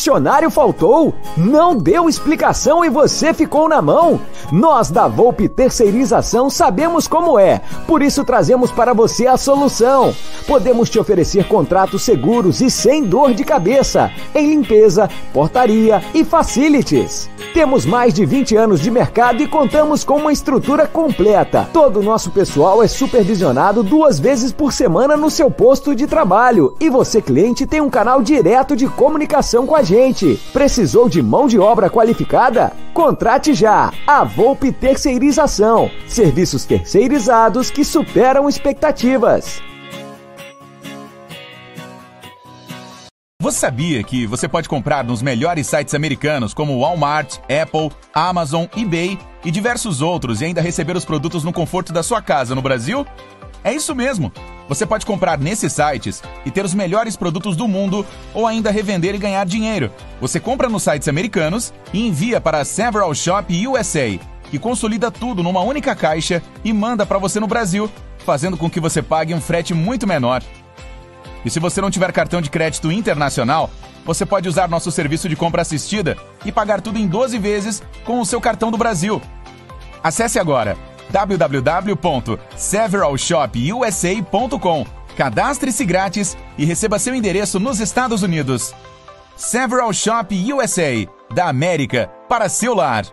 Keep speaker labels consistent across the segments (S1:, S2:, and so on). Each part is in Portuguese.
S1: Funcionário faltou? Não deu explicação e você ficou na mão? Nós da Volpe Terceirização sabemos como é, por isso trazemos para você a solução. Podemos te oferecer contratos seguros e sem dor de cabeça em limpeza, portaria e facilities. Temos mais de 20 anos de mercado e contamos com uma estrutura completa. Todo o nosso pessoal é supervisionado duas vezes por semana no seu posto de trabalho e você, cliente, tem um canal direto de comunicação com a gente. Precisou de mão de obra qualificada? Contrate já a Volpe Terceirização. Serviços terceirizados que superam expectativas.
S2: Você sabia que você pode comprar nos melhores sites americanos como Walmart, Apple, Amazon, eBay e diversos outros e ainda receber os produtos no conforto da sua casa no Brasil? É isso mesmo! Você pode comprar nesses sites e ter os melhores produtos do mundo ou ainda revender e ganhar dinheiro. Você compra nos sites americanos e envia para a Several Shop USA, que consolida tudo numa única caixa e manda para você no Brasil, fazendo com que você pague um frete muito menor. E se você não tiver cartão de crédito internacional, você pode usar nosso serviço de compra assistida e pagar tudo em 12 vezes com o seu cartão do Brasil. Acesse agora www.severalshopusa.com. Cadastre-se grátis e receba seu endereço nos Estados Unidos. Several Shop USA, da América para seu lar.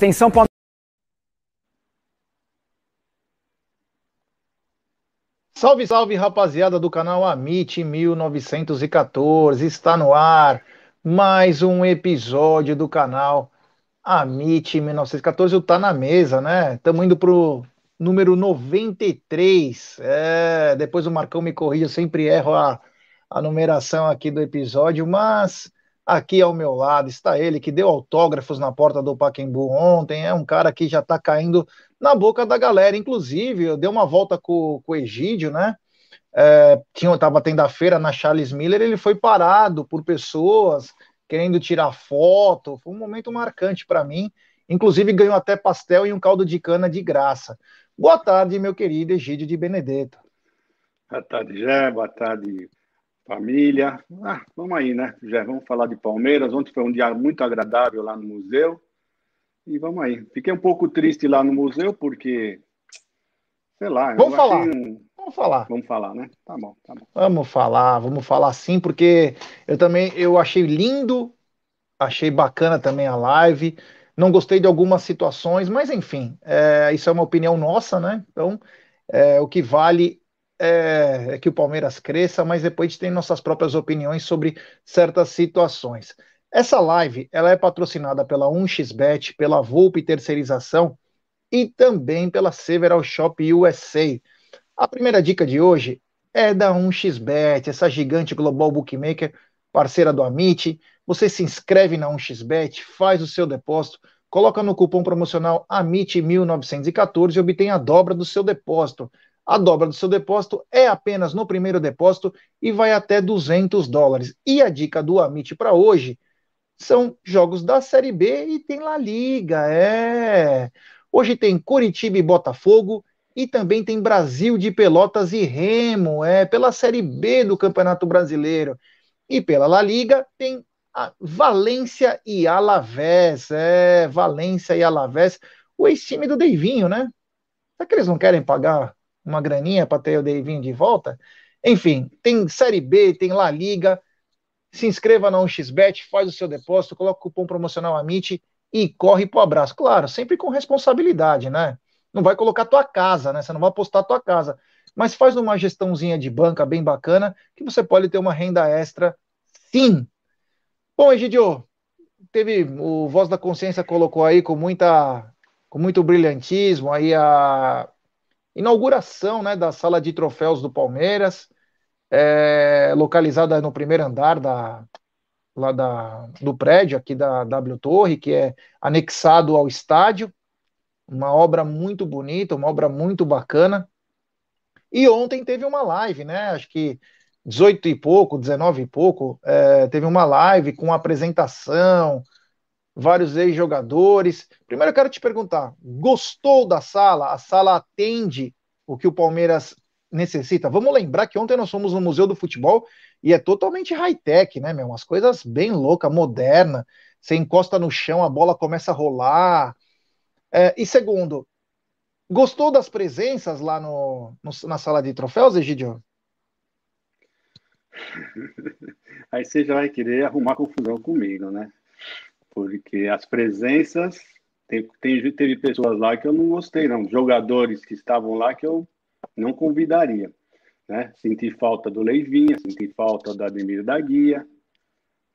S1: Atenção, Palmeiras.
S3: Salve, salve, rapaziada do canal Amit 1914. Está no ar mais um episódio do canal Amit 1914. O Tá na mesa, né? Estamos indo pro número 93. É, depois o Marcão me corrige, eu sempre erro a, a numeração aqui do episódio, mas Aqui ao meu lado está ele que deu autógrafos na porta do Paquembu ontem. É um cara que já está caindo na boca da galera. Inclusive, eu dei uma volta com, com o Egídio, né? É, tinha, tava tendo a feira na Charles Miller, ele foi parado por pessoas querendo tirar foto. Foi um momento marcante para mim. Inclusive, ganhou até pastel e um caldo de cana de graça. Boa tarde, meu querido Egídio de Benedetto.
S4: Boa tarde, Jé. Boa tarde, família. Ah, vamos aí, né? Já vamos falar de Palmeiras. Ontem foi um dia muito agradável lá no museu. E vamos aí. Fiquei um pouco triste lá no museu porque, sei lá.
S3: Vamos falar. Um... Vamos falar.
S4: Vamos falar, né? Tá bom, tá bom.
S3: Vamos falar, vamos falar sim, porque eu também eu achei lindo, achei bacana também a live. Não gostei de algumas situações, mas enfim, é, isso é uma opinião nossa, né? Então, é, o que vale é, é, que o Palmeiras cresça, mas depois a gente tem nossas próprias opiniões sobre certas situações. Essa live ela é patrocinada pela 1xBet, pela Volpe Terceirização e também pela Several Shop USA. A primeira dica de hoje é da 1xBet, essa gigante global bookmaker, parceira do Amit. Você se inscreve na 1xBet, faz o seu depósito, coloca no cupom promocional AMIT1914 e obtém a dobra do seu depósito. A dobra do seu depósito é apenas no primeiro depósito e vai até 200 dólares. E a dica do Amit para hoje são jogos da Série B e tem La Liga, é. Hoje tem Curitiba e Botafogo e também tem Brasil de Pelotas e Remo, é pela Série B do Campeonato Brasileiro. E pela La Liga tem a Valência e Alavés, é, Valência e Alavés, o ex-time do Deivinho, né? Será que eles não querem pagar uma graninha para ter o Deivinho de volta? Enfim, tem Série B, tem La Liga. Se inscreva na 1xBet, faz o seu depósito, coloca o cupom promocional AMIT e corre pro abraço. Claro, sempre com responsabilidade, né? Não vai colocar tua casa, né? Você não vai apostar tua casa. Mas faz uma gestãozinha de banca bem bacana que você pode ter uma renda extra, sim. Bom, Egidio, teve o Voz da Consciência colocou aí com muita com muito brilhantismo aí a inauguração né, da sala de troféus do Palmeiras, é, localizada no primeiro andar da, lá da, do prédio aqui da W Torre, que é anexado ao estádio. Uma obra muito bonita, uma obra muito bacana. E ontem teve uma live, né? Acho que 18 e pouco, 19 e pouco, é, teve uma live com apresentação, vários ex-jogadores. Primeiro eu quero te perguntar: gostou da sala? A sala atende o que o Palmeiras necessita? Vamos lembrar que ontem nós fomos no Museu do Futebol e é totalmente high-tech, né, meu? Umas coisas bem loucas, moderna. Você encosta no chão, a bola começa a rolar. É, e segundo, gostou das presenças lá no, no na sala de troféus, Egidio?
S4: Aí você já vai querer arrumar confusão comigo, né? Porque as presenças tem, tem, teve pessoas lá que eu não gostei, não. Jogadores que estavam lá que eu não convidaria. Né? Senti falta do Leivinha, senti falta do Ademir da Guia,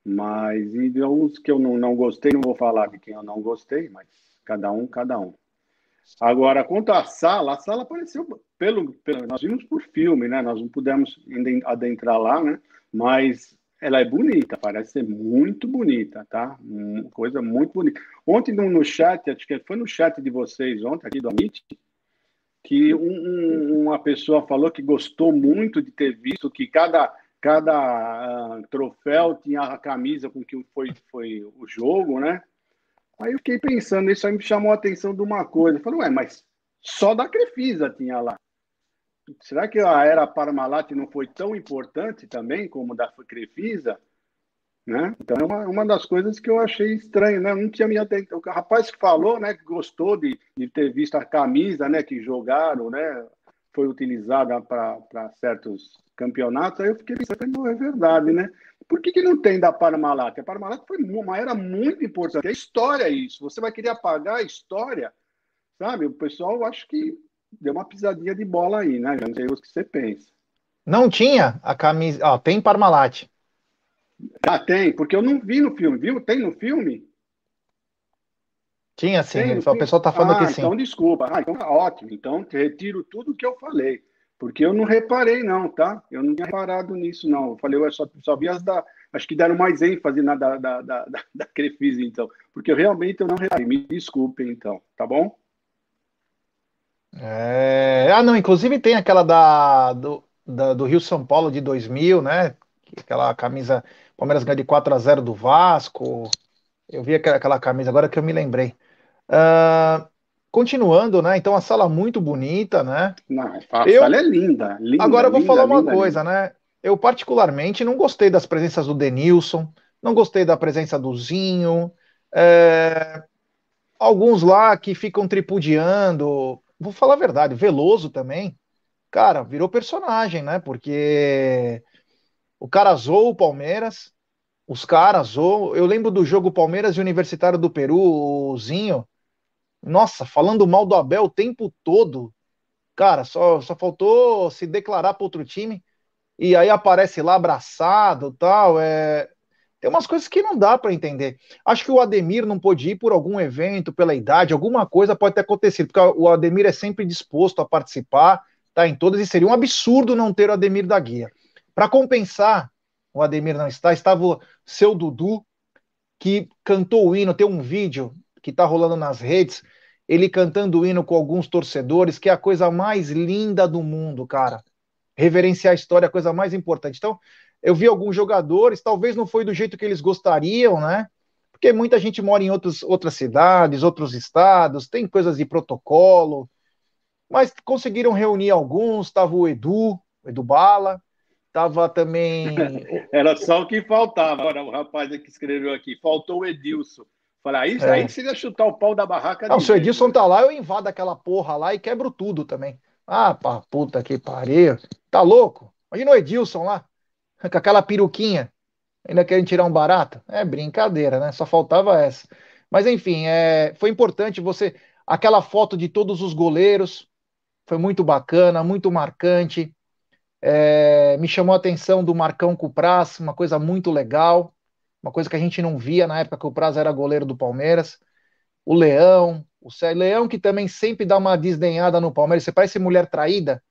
S4: mas e alguns que eu não, não gostei, não vou falar de quem eu não gostei, mas cada um, cada um. Agora, quanto à sala, a sala apareceu pelo, pelo nós vimos por filme, né? Nós não pudemos adentrar lá, né? Mas ela é bonita, parece ser muito bonita, tá? Uma coisa muito bonita. Ontem no, chat, acho que foi no chat de vocês ontem, aqui do Amit, que um, uma pessoa falou que gostou muito de ter visto que cada, cada uh, troféu tinha a camisa com que foi, foi o jogo, né? Aí eu fiquei pensando, isso aí me chamou a atenção de uma coisa. Eu falei, ué, mas só da Crefisa tinha lá será que a era Parmalat não foi tão importante também como da Crefisa? Né? Então, é uma, uma das coisas que eu achei estranho, né? não tinha me atentado. O rapaz que falou, né, que gostou de, de ter visto a camisa, né, que jogaram, né, foi utilizada para certos campeonatos, aí eu fiquei pensando, é verdade, né? Por que, que não tem da Parmalat? A Parmalat foi uma era muito importante. É história isso. Você vai querer apagar a história, sabe? O pessoal, acho que deu uma pisadinha de bola aí, né? Não sei o que você pensa.
S3: Não tinha a camisa. Ó, tem Parmalat.
S4: Ah, tem, porque eu não vi no filme, viu? Tem no filme?
S3: Tinha sim, tem, o pessoal tá falando
S4: ah,
S3: que sim.
S4: Então, desculpa. Ah, então tá ótimo. Então, retiro tudo que eu falei. Porque eu não reparei, não, tá? Eu não tinha reparado nisso, não. Eu falei, eu só, só vi as da. Acho que deram mais ênfase na da, da, da, da, da Crefisa, então. Porque eu realmente eu não reparei. Me desculpem, então, tá bom?
S3: É... Ah, não, inclusive tem aquela da, do, da, do Rio São Paulo de 2000, né? Aquela camisa, Palmeiras ganha de 4 a 0 do Vasco. Eu vi aquela, aquela camisa agora que eu me lembrei. Uh, continuando, né? Então a sala muito bonita, né?
S4: Não, a eu... sala é linda, linda
S3: Agora eu vou
S4: linda,
S3: falar uma
S4: linda,
S3: coisa, linda. né? Eu particularmente não gostei das presenças do Denilson, não gostei da presença do Zinho, é... alguns lá que ficam tripudiando, vou falar a verdade, Veloso também, cara, virou personagem, né? Porque o cara zoou o Palmeiras, os caras zoou. Eu lembro do jogo Palmeiras e Universitário do Peru, o Zinho. Nossa, falando mal do Abel o tempo todo. Cara, só, só faltou se declarar para outro time. E aí aparece lá abraçado tal. É... Tem umas coisas que não dá para entender. Acho que o Ademir não pôde ir por algum evento, pela idade, alguma coisa pode ter acontecido, porque o Ademir é sempre disposto a participar, tá em todas, e seria um absurdo não ter o Ademir da Guia. Para compensar, o Ademir não está, estava o seu Dudu, que cantou o hino, tem um vídeo que está rolando nas redes, ele cantando o hino com alguns torcedores, que é a coisa mais linda do mundo, cara. Reverenciar a história é a coisa mais importante. Então, eu vi alguns jogadores, talvez não foi do jeito que eles gostariam, né? Porque muita gente mora em outros, outras cidades, outros estados, tem coisas de protocolo, mas conseguiram reunir alguns. Estava o Edu, o Edu Bala, estava também.
S4: Era só o que faltava. Agora, o rapaz que escreveu aqui, faltou o Edilson. Falei, aí, é. aí seria chutar o pau da barraca.
S3: Não, se o Edilson tá lá, eu invado aquela porra lá e quebro tudo também. Ah, pá, puta que pariu. Tá louco? Imagina o Edilson lá, com aquela peruquinha. Ainda querem tirar um barato? É brincadeira, né? Só faltava essa. Mas enfim, é, foi importante você. Aquela foto de todos os goleiros foi muito bacana, muito marcante. É, me chamou a atenção do Marcão Cupraz, uma coisa muito legal uma coisa que a gente não via na época que o Prazo era goleiro do Palmeiras. O Leão, o Célio Leão que também sempre dá uma desdenhada no Palmeiras. Você parece mulher traída.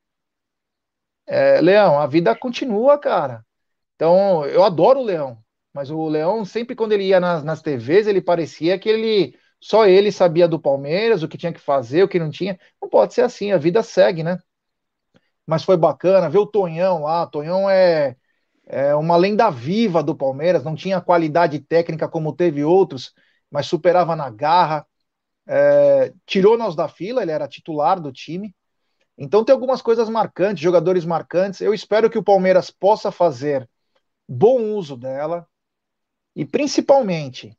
S3: É, Leão, a vida continua, cara. Então, eu adoro o Leão, mas o Leão, sempre quando ele ia nas, nas TVs, ele parecia que ele só ele sabia do Palmeiras, o que tinha que fazer, o que não tinha. Não pode ser assim, a vida segue, né? Mas foi bacana ver o Tonhão lá. O Tonhão é é uma lenda viva do Palmeiras, não tinha qualidade técnica como teve outros, mas superava na garra. É, tirou nós da fila, ele era titular do time. Então tem algumas coisas marcantes, jogadores marcantes. Eu espero que o Palmeiras possa fazer bom uso dela e principalmente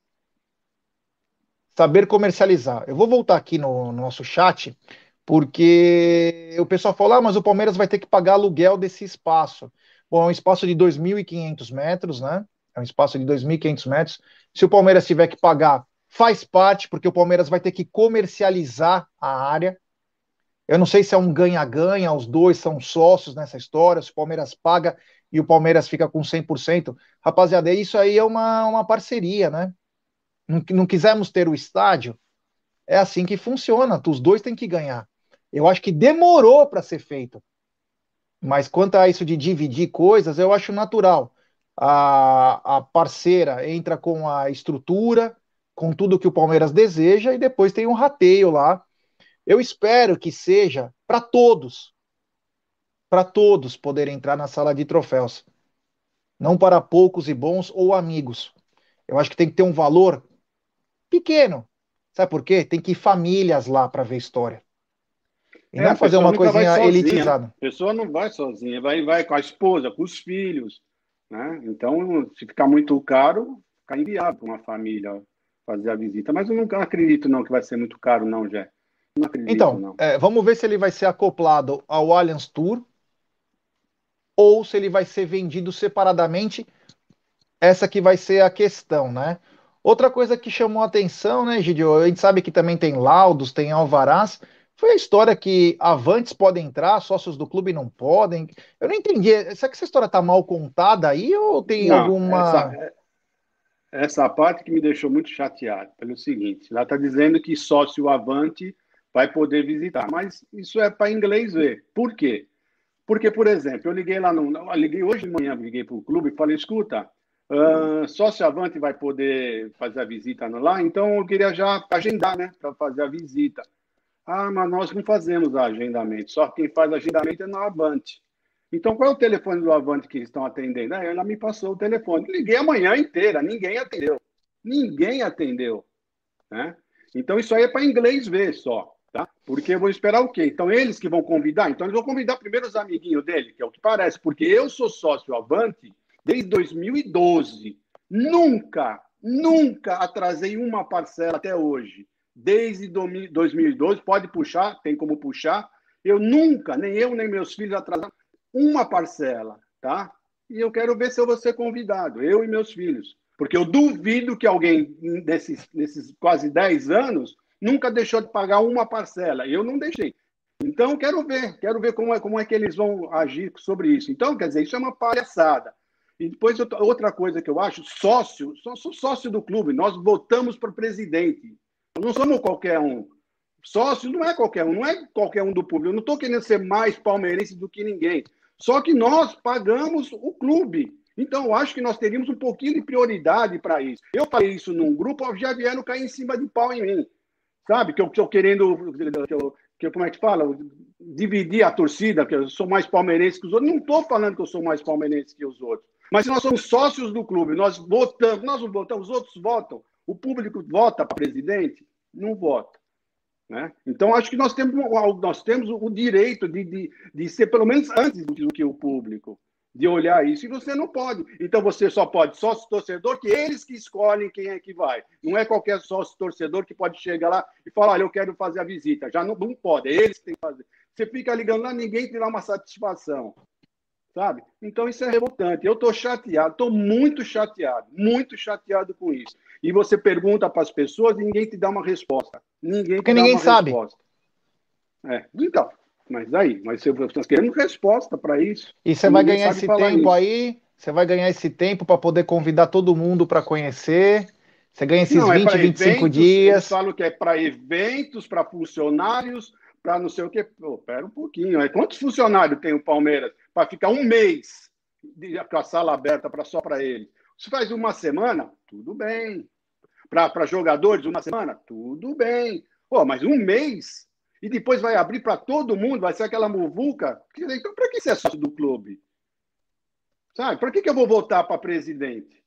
S3: saber comercializar. Eu vou voltar aqui no, no nosso chat porque o pessoal fala, ah, mas o Palmeiras vai ter que pagar aluguel desse espaço. Bom, é um espaço de 2.500 metros, né? É um espaço de 2.500 metros. Se o Palmeiras tiver que pagar, faz parte, porque o Palmeiras vai ter que comercializar a área. Eu não sei se é um ganha-ganha, os dois são sócios nessa história, se o Palmeiras paga e o Palmeiras fica com 100%. Rapaziada, isso aí é uma, uma parceria, né? Não, não quisermos ter o estádio, é assim que funciona, os dois têm que ganhar. Eu acho que demorou para ser feito. Mas quanto a isso de dividir coisas, eu acho natural. A, a parceira entra com a estrutura, com tudo que o Palmeiras deseja, e depois tem um rateio lá. Eu espero que seja para todos, para todos poderem entrar na sala de troféus, não para poucos e bons ou amigos. Eu acho que tem que ter um valor pequeno. Sabe por quê? Tem que ir famílias lá para ver história. E é, não fazer uma coisinha elitizada.
S4: A pessoa não vai sozinha, vai, vai com a esposa, com os filhos. Né? Então, se ficar muito caro, fica inviável para uma família fazer a visita. Mas eu não acredito não que vai ser muito caro, não, Jé. Não acredito,
S3: então,
S4: não.
S3: É, vamos ver se ele vai ser acoplado ao Allianz Tour ou se ele vai ser vendido separadamente. Essa que vai ser a questão, né? Outra coisa que chamou a atenção, né, Gidio? A gente sabe que também tem laudos, tem alvarás, foi a história que avantes podem entrar, sócios do clube não podem. Eu não entendi. Será que essa história está mal contada aí ou tem não, alguma.
S4: Essa, essa parte que me deixou muito chateado, pelo seguinte: ela está dizendo que sócio avante vai poder visitar, mas isso é para inglês ver. Por quê? Porque, por exemplo, eu liguei lá no. Eu liguei hoje de manhã, liguei para o clube e falei: escuta, uh, sócio avante vai poder fazer a visita lá, então eu queria já agendar, né, para fazer a visita. Ah, mas nós não fazemos agendamento, só quem faz agendamento é no Avante. Então, qual é o telefone do Avante que eles estão atendendo? Ah, ela me passou o telefone. Liguei a manhã inteira, ninguém atendeu. Ninguém atendeu. Né? Então, isso aí é para inglês ver só. Tá? Porque eu vou esperar o quê? Então, eles que vão convidar? Então, eles vão convidar primeiro os amiguinhos dele, que é o que parece, porque eu sou sócio Avante desde 2012. Nunca, nunca atrasei uma parcela até hoje desde 2012, pode puxar, tem como puxar. Eu nunca, nem eu, nem meus filhos atrasaram uma parcela, tá? E eu quero ver se eu vou ser convidado, eu e meus filhos. Porque eu duvido que alguém desses, nesses quase 10 anos nunca deixou de pagar uma parcela. Eu não deixei. Então, quero ver, quero ver como é, como é que eles vão agir sobre isso. Então, quer dizer, isso é uma palhaçada. E depois, outra coisa que eu acho, sócio, só sou sócio do clube, nós votamos para o presidente. Não somos qualquer um. Sócio não é qualquer um, não é qualquer um do público. Eu não estou querendo ser mais palmeirense do que ninguém. Só que nós pagamos o clube. Então, eu acho que nós teríamos um pouquinho de prioridade para isso. Eu falei isso num grupo, já vieram cair em cima de pau em mim. Sabe? Que eu estou querendo. Que eu, que eu, como é que fala? Dividir a torcida, que eu sou mais palmeirense que os outros. Não estou falando que eu sou mais palmeirense que os outros. Mas nós somos sócios do clube, nós votamos, nós não votamos, os outros votam, o público vota para presidente, não vota. Né? Então, acho que nós temos, nós temos o direito de, de, de ser, pelo menos antes do que o público de olhar isso, e você não pode. Então você só pode sócio torcedor, que eles que escolhem quem é que vai. Não é qualquer sócio torcedor que pode chegar lá e falar: olha, eu quero fazer a visita. Já não, não pode, é eles que têm que fazer. Você fica ligando lá, ninguém te dá uma satisfação. Sabe? Então isso é revoltante. Eu estou chateado, estou muito chateado, muito chateado com isso. E você pergunta para as pessoas e ninguém te dá uma resposta. Ninguém
S3: Porque ninguém sabe. Resposta.
S4: É, então, mas aí, mas nós queremos resposta para isso.
S3: E você vai ganhar esse tempo isso. aí, você vai ganhar esse tempo para poder convidar todo mundo para conhecer. Você ganha esses não, 20, é 25 eventos, dias. Eles
S4: falam que é para eventos, para funcionários, para não sei o quê. Pô, pera um pouquinho. Aí, quantos funcionários tem o Palmeiras para ficar um mês com a sala aberta pra, só para ele? Se faz uma semana, tudo bem. Para jogadores, uma semana, tudo bem. Pô, mas um mês e depois vai abrir para todo mundo, vai ser aquela muvuca. Então, para que você é sócio do clube? Sabe? Para que, que eu vou votar para presidente?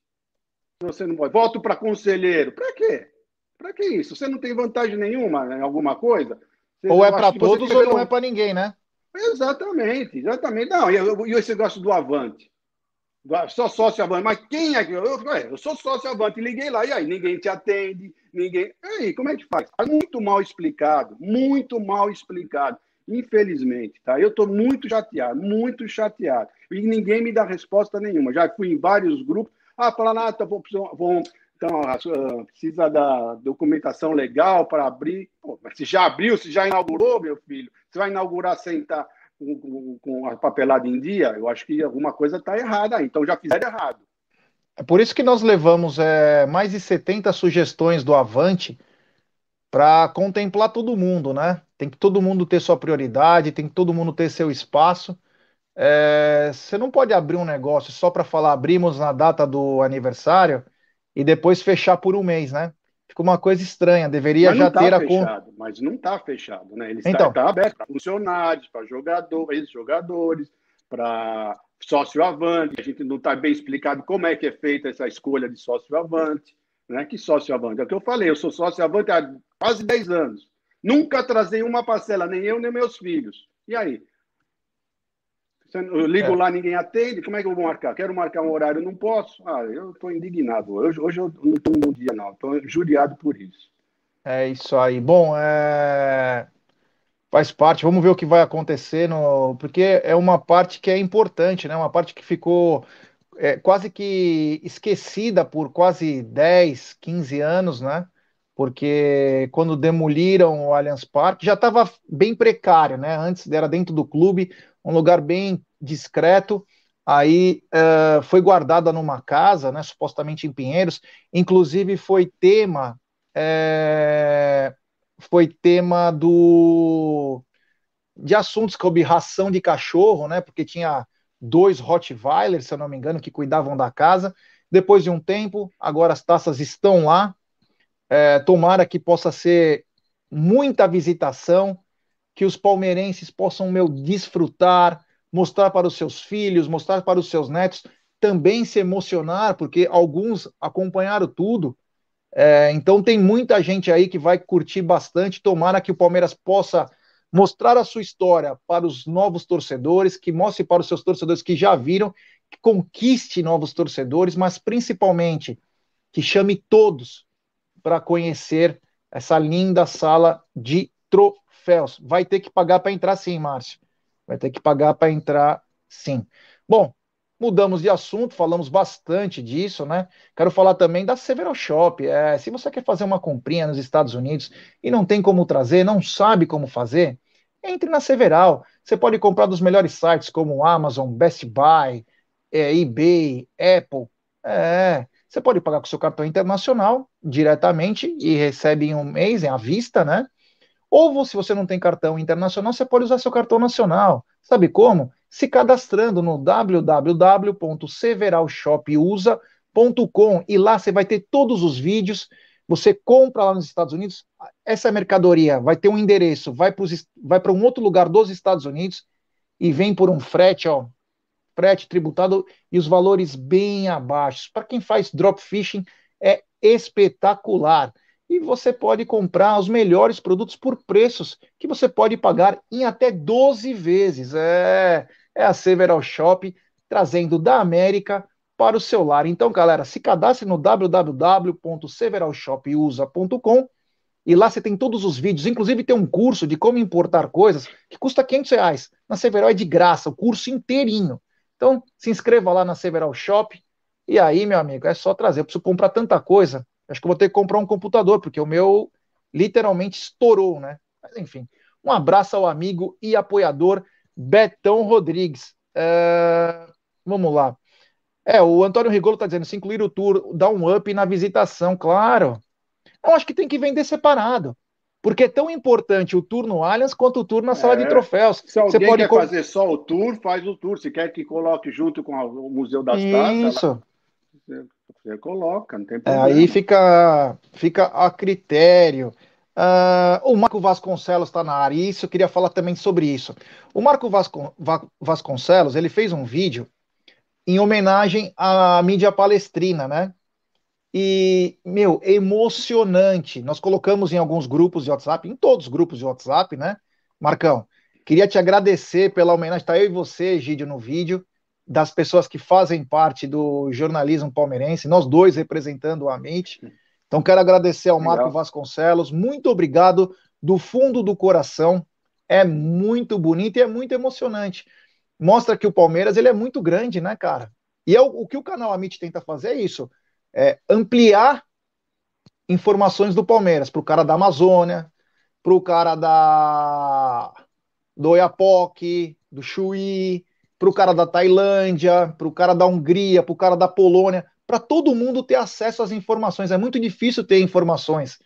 S4: Se você não pode. Voto para conselheiro. Para quê? Para que isso? Você não tem vantagem nenhuma em alguma coisa?
S3: Você, ou é para todos ou não é para ninguém, né?
S4: Exatamente, exatamente. Não, e, e esse negócio do Avante? Só sócio Avante. Mas quem é que. Eu, eu, eu sou sócio Avante, liguei lá, e aí? Ninguém te atende, ninguém. E aí, como é que faz? Tá muito mal explicado, muito mal explicado. Infelizmente, tá? Eu estou muito chateado, muito chateado. E ninguém me dá resposta nenhuma. Já fui em vários grupos. Ah, Planata, vou, vou, então, uh, precisa da documentação legal para abrir. Pô, mas se já abriu, se já inaugurou, meu filho, você vai inaugurar sem estar tá com, com, a papelada em dia, eu acho que alguma coisa está errada. Então já fizeram errado.
S3: É por isso que nós levamos é, mais de 70 sugestões do Avante para contemplar todo mundo, né? Tem que todo mundo ter sua prioridade, tem que todo mundo ter seu espaço. É, você não pode abrir um negócio só para falar abrimos na data do aniversário e depois fechar por um mês, né? Fica uma coisa estranha, deveria já tá ter
S4: a fechado, Mas não está fechado, né? Ele então, está, aberto para funcionários, para jogadores, jogadores, para sócio avante. A gente não está bem explicado como é que é feita essa escolha de sócio avante. Né? Que sócio avante? É o que eu falei, eu sou sócio avante há quase 10 anos. Nunca trazei uma parcela, nem eu, nem meus filhos. E aí? Eu ligo é. lá, ninguém atende, como é que eu vou marcar? Quero marcar um horário, não posso. Ah, eu estou indignado. Hoje, hoje eu não estou um bom dia, não. Estou juriado por isso.
S3: É isso aí. Bom, é... faz parte. Vamos ver o que vai acontecer, no... porque é uma parte que é importante, né? Uma parte que ficou é, quase que esquecida por quase 10, 15 anos, né? Porque quando demoliram o Allianz Parque já estava bem precário, né? Antes era dentro do clube, um lugar bem discreto. Aí uh, foi guardada numa casa, né, supostamente em Pinheiros. Inclusive foi tema, é, foi tema do de assuntos como ração de cachorro, né? Porque tinha dois Rottweilers, se eu não me engano, que cuidavam da casa. Depois de um tempo, agora as taças estão lá. É, tomara que possa ser muita visitação, que os palmeirenses possam meu desfrutar, mostrar para os seus filhos, mostrar para os seus netos, também se emocionar, porque alguns acompanharam tudo. É, então tem muita gente aí que vai curtir bastante. Tomara que o Palmeiras possa mostrar a sua história para os novos torcedores, que mostre para os seus torcedores que já viram, que conquiste novos torcedores, mas principalmente que chame todos para conhecer essa linda sala de troféus troféus. Vai ter que pagar para entrar sim, Márcio. Vai ter que pagar para entrar sim. Bom, mudamos de assunto, falamos bastante disso, né? Quero falar também da Severo Shop. É, se você quer fazer uma comprinha nos Estados Unidos e não tem como trazer, não sabe como fazer, entre na Several. Você pode comprar dos melhores sites como Amazon, Best Buy, é, eBay, Apple. É, você pode pagar com seu cartão internacional diretamente e recebe em um mês, em à vista, né? Ou se você não tem cartão internacional, você pode usar seu cartão nacional. Sabe como? Se cadastrando no www.severalshopusa.com e lá você vai ter todos os vídeos. Você compra lá nos Estados Unidos, essa mercadoria vai ter um endereço, vai para um outro lugar dos Estados Unidos e vem por um frete, ó, frete tributado e os valores bem abaixo. Para quem faz drop fishing, é espetacular. E você pode comprar os melhores produtos por preços que você pode pagar em até 12 vezes. É, é a Several Shop trazendo da América para o seu lar. Então, galera, se cadastre no www.severalshopusa.com e lá você tem todos os vídeos, inclusive tem um curso de como importar coisas que custa 500 reais. Na Several é de graça, o curso inteirinho. Então, se inscreva lá na Several Shop. E aí, meu amigo, é só trazer. Eu preciso comprar tanta coisa. Acho que eu vou ter que comprar um computador, porque o meu literalmente estourou, né? Mas enfim. Um abraço ao amigo e apoiador Betão Rodrigues. É... Vamos lá. É, o Antônio Rigolo está dizendo: se incluir o tour, dá um up na visitação, claro. Eu acho que tem que vender separado. Porque é tão importante o tour no Allianz quanto o tour na sala é. de troféus.
S4: Se alguém Você pode quer fazer só o tour, faz o tour. Se quer que coloque junto com o Museu das Taças. Isso. Você coloca, não tem problema.
S3: É, aí fica, fica a critério. Uh, o Marco Vasconcelos está na área, e isso eu queria falar também sobre isso. O Marco Vasco, Va, Vasconcelos ele fez um vídeo em homenagem à mídia palestrina, né? E, meu, emocionante. Nós colocamos em alguns grupos de WhatsApp, em todos os grupos de WhatsApp, né? Marcão, queria te agradecer pela homenagem. Está eu e você, Gídio, no vídeo, das pessoas que fazem parte do jornalismo palmeirense, nós dois representando o Amit. Então, quero agradecer ao Marco Legal. Vasconcelos. Muito obrigado do fundo do coração. É muito bonito e é muito emocionante. Mostra que o Palmeiras ele é muito grande, né, cara? E é o, o que o canal Amit tenta fazer é isso é, ampliar informações do Palmeiras para o cara da Amazônia, para o cara da do Oiapoque, do Chuí, para o cara da Tailândia, para o cara da Hungria, para o cara da Polônia, para todo mundo ter acesso às informações. É muito difícil ter informações.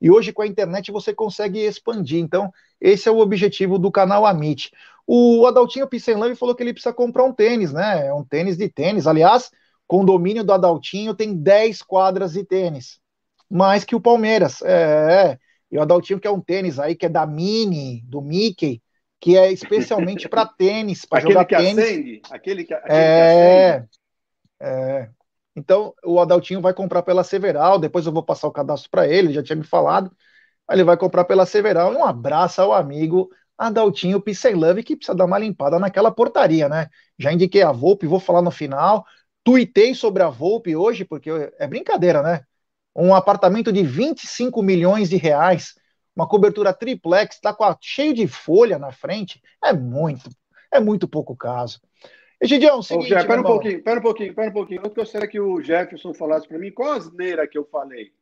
S3: E hoje com a internet você consegue expandir. Então, esse é o objetivo do canal Amit. O Adaltinho Pissenlave falou que ele precisa comprar um tênis, né? Um tênis de tênis. Aliás, condomínio do Adaltinho tem 10 quadras de tênis, mais que o Palmeiras. É, é. E o Adaltinho quer um tênis aí que é da Mini, do Mickey, que é especialmente para tênis, para jogar que tênis. Acende,
S4: aquele que, aquele
S3: é, que é. Então o Adaltinho vai comprar pela Several, depois eu vou passar o cadastro para ele, já tinha me falado. Ele vai comprar pela Several. Um abraço ao amigo Adaltinho Love, que precisa dar uma limpada naquela portaria, né? Já indiquei a Volpe, vou falar no final tuitei sobre a Volpe hoje, porque é brincadeira, né? Um apartamento de 25 milhões de reais, uma cobertura triplex, está cheio de folha na frente, é muito, é muito pouco caso.
S4: Egidião, é seguinte. Ô, pera um pouquinho, pera um pouquinho, pera um pouquinho. Eu gostaria que o Jefferson falasse para mim qual a asneira que eu falei.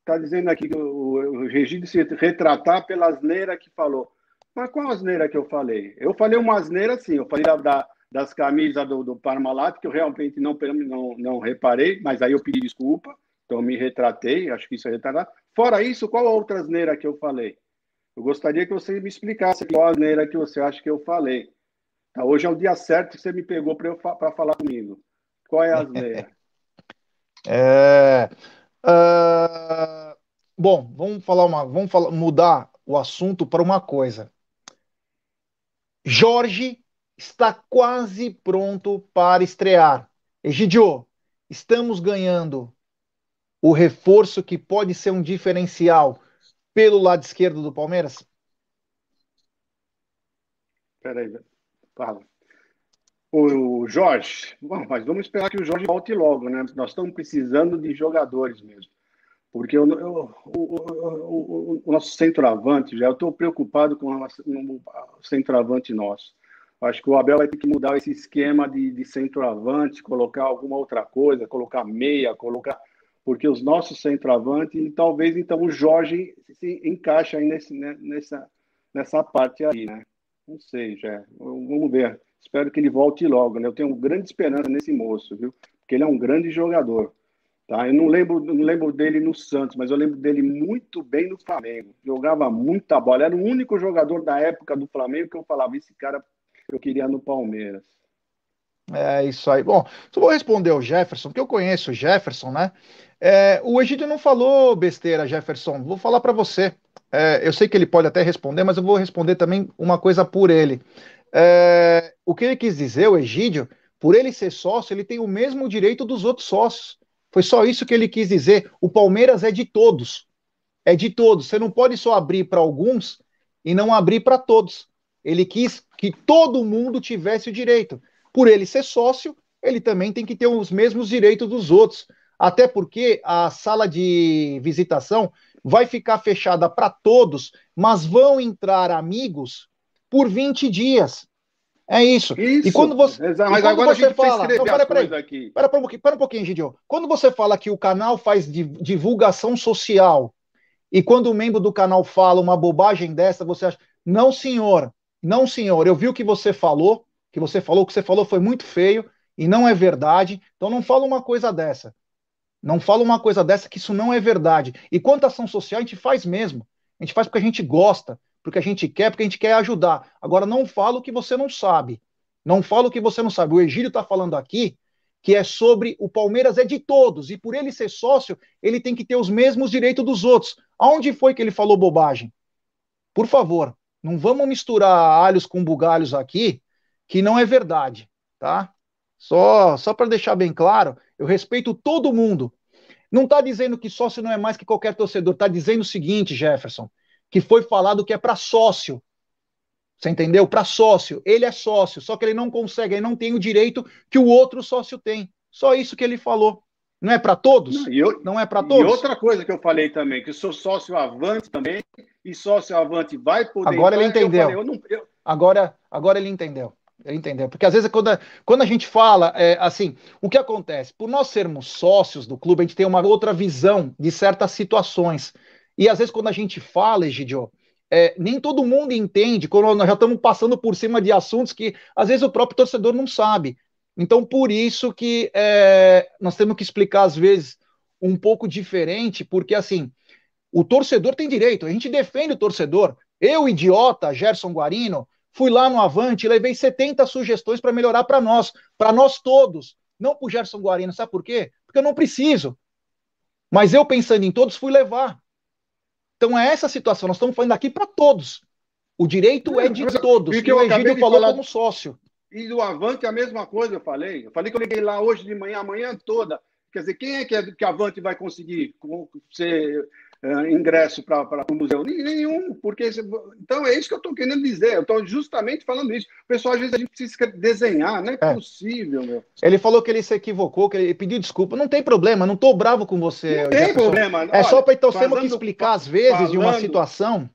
S4: Está dizendo aqui que o, o Regide se retratar pela asneira que falou. Mas qual a asneira que eu falei? Eu falei uma asneira, sim. Eu falei da, da das camisas do, do Parmalat, que eu realmente não, não, não reparei, mas aí eu pedi desculpa, então me retratei, acho que isso é retratado. Fora isso, qual a outra asneira que eu falei? Eu gostaria que você me explicasse qual a asneira que você acha que eu falei. Tá, hoje é o dia certo que você me pegou para falar comigo. Qual é a asneira?
S3: é, uh, bom, vamos falar uma, vamos falar, mudar o assunto para uma coisa. Jorge está quase pronto para estrear. Egidio, estamos ganhando o reforço que pode ser um diferencial pelo lado esquerdo do Palmeiras?
S4: Peraí, fala. O Jorge, bom, mas vamos esperar que o Jorge volte logo, né? Nós estamos precisando de jogadores mesmo. Porque eu, eu, o, o, o, nosso centroavante, já eu estou preocupado com o centroavante nosso. Acho que o Abel vai ter que mudar esse esquema de, de centroavante, colocar alguma outra coisa, colocar meia, colocar. Porque os nossos centroavantes, e talvez então o Jorge se encaixa aí nesse, né, nessa, nessa parte aí, né? Não sei, já. Vamos ver. Espero que ele volte logo, né? Eu tenho grande esperança nesse moço, viu? Porque ele é um grande jogador. Tá? Eu não lembro, não lembro dele no Santos, mas eu lembro dele muito bem no Flamengo. Jogava muita bola. Era o único jogador da época do Flamengo que eu falava: esse cara eu queria no Palmeiras.
S3: É isso aí. Bom, só vou responder o Jefferson, que eu conheço o Jefferson, né? É, o Egídio não falou besteira, Jefferson. Vou falar para você. É, eu sei que ele pode até responder, mas eu vou responder também uma coisa por ele. É, o que ele quis dizer, o Egídio, por ele ser sócio, ele tem o mesmo direito dos outros sócios. Foi só isso que ele quis dizer. O Palmeiras é de todos. É de todos. Você não pode só abrir para alguns e não abrir para todos. Ele quis que todo mundo tivesse o direito. Por ele ser sócio, ele também tem que ter os mesmos direitos dos outros. Até porque a sala de visitação vai ficar fechada para todos, mas vão entrar amigos por 20 dias. É isso. isso. E quando você, Exato. Mas quando agora você fala, não, pera, pera, aqui. Pera, pera, um pouquinho, pera um pouquinho, Gidio. Quando você fala que o canal faz divulgação social e quando o membro do canal fala uma bobagem dessa, você acha, não, senhor, não, senhor, eu vi o que você falou, que você falou, o que você falou foi muito feio e não é verdade. Então não fala uma coisa dessa. Não fala uma coisa dessa que isso não é verdade. E quanto à ação social, a gente faz mesmo. A gente faz porque a gente gosta porque a gente quer, porque a gente quer ajudar. Agora, não fala o que você não sabe. Não fala o que você não sabe. O Egílio está falando aqui que é sobre o Palmeiras é de todos, e por ele ser sócio, ele tem que ter os mesmos direitos dos outros. Aonde foi que ele falou bobagem? Por favor, não vamos misturar alhos com bugalhos aqui, que não é verdade, tá? Só, só para deixar bem claro, eu respeito todo mundo. Não está dizendo que sócio não é mais que qualquer torcedor, está dizendo o seguinte, Jefferson que foi falado que é para sócio. Você entendeu? Para sócio. Ele é sócio, só que ele não consegue, ele não tem o direito que o outro sócio tem. Só isso que ele falou. Não é para todos? Não, eu, não é para todos?
S4: E outra coisa que eu falei também, que sou sócio avante também, e sócio avante vai poder.
S3: Agora ele entendeu. Eu falei, eu não. Agora, agora ele entendeu. Entendeu. Porque às vezes, quando a, quando a gente fala, é, assim, o que acontece? Por nós sermos sócios do clube, a gente tem uma outra visão de certas situações. E às vezes, quando a gente fala, Egidio, é, nem todo mundo entende, quando nós já estamos passando por cima de assuntos que às vezes o próprio torcedor não sabe. Então, por isso que é, nós temos que explicar, às vezes, um pouco diferente, porque assim, o torcedor tem direito, a gente defende o torcedor. Eu, idiota, Gerson Guarino, fui lá no Avante, levei 70 sugestões para melhorar para nós, para nós todos, não para o Gerson Guarino, sabe por quê? Porque eu não preciso. Mas eu, pensando em todos, fui levar. Então é essa situação. Nós estamos falando aqui para todos. O direito é, de todos. E o Egídio falou falar... como sócio.
S4: E do Avante é a mesma coisa, eu falei. Eu falei que eu liguei lá hoje de manhã, amanhã toda. Quer dizer, quem é que, é, que a Avante vai conseguir ser uh, ingresso para o museu? Nenhum, porque. Então é isso que eu estou querendo dizer. Eu estou justamente falando isso. O pessoal, às vezes, a gente precisa desenhar, não é, é, possível, meu.
S3: Ele falou que ele se equivocou, que ele pediu desculpa. Não tem problema, não estou bravo com você.
S4: Não tem problema.
S3: É Olha, só para então temos que explicar, às vezes, falando, de uma situação.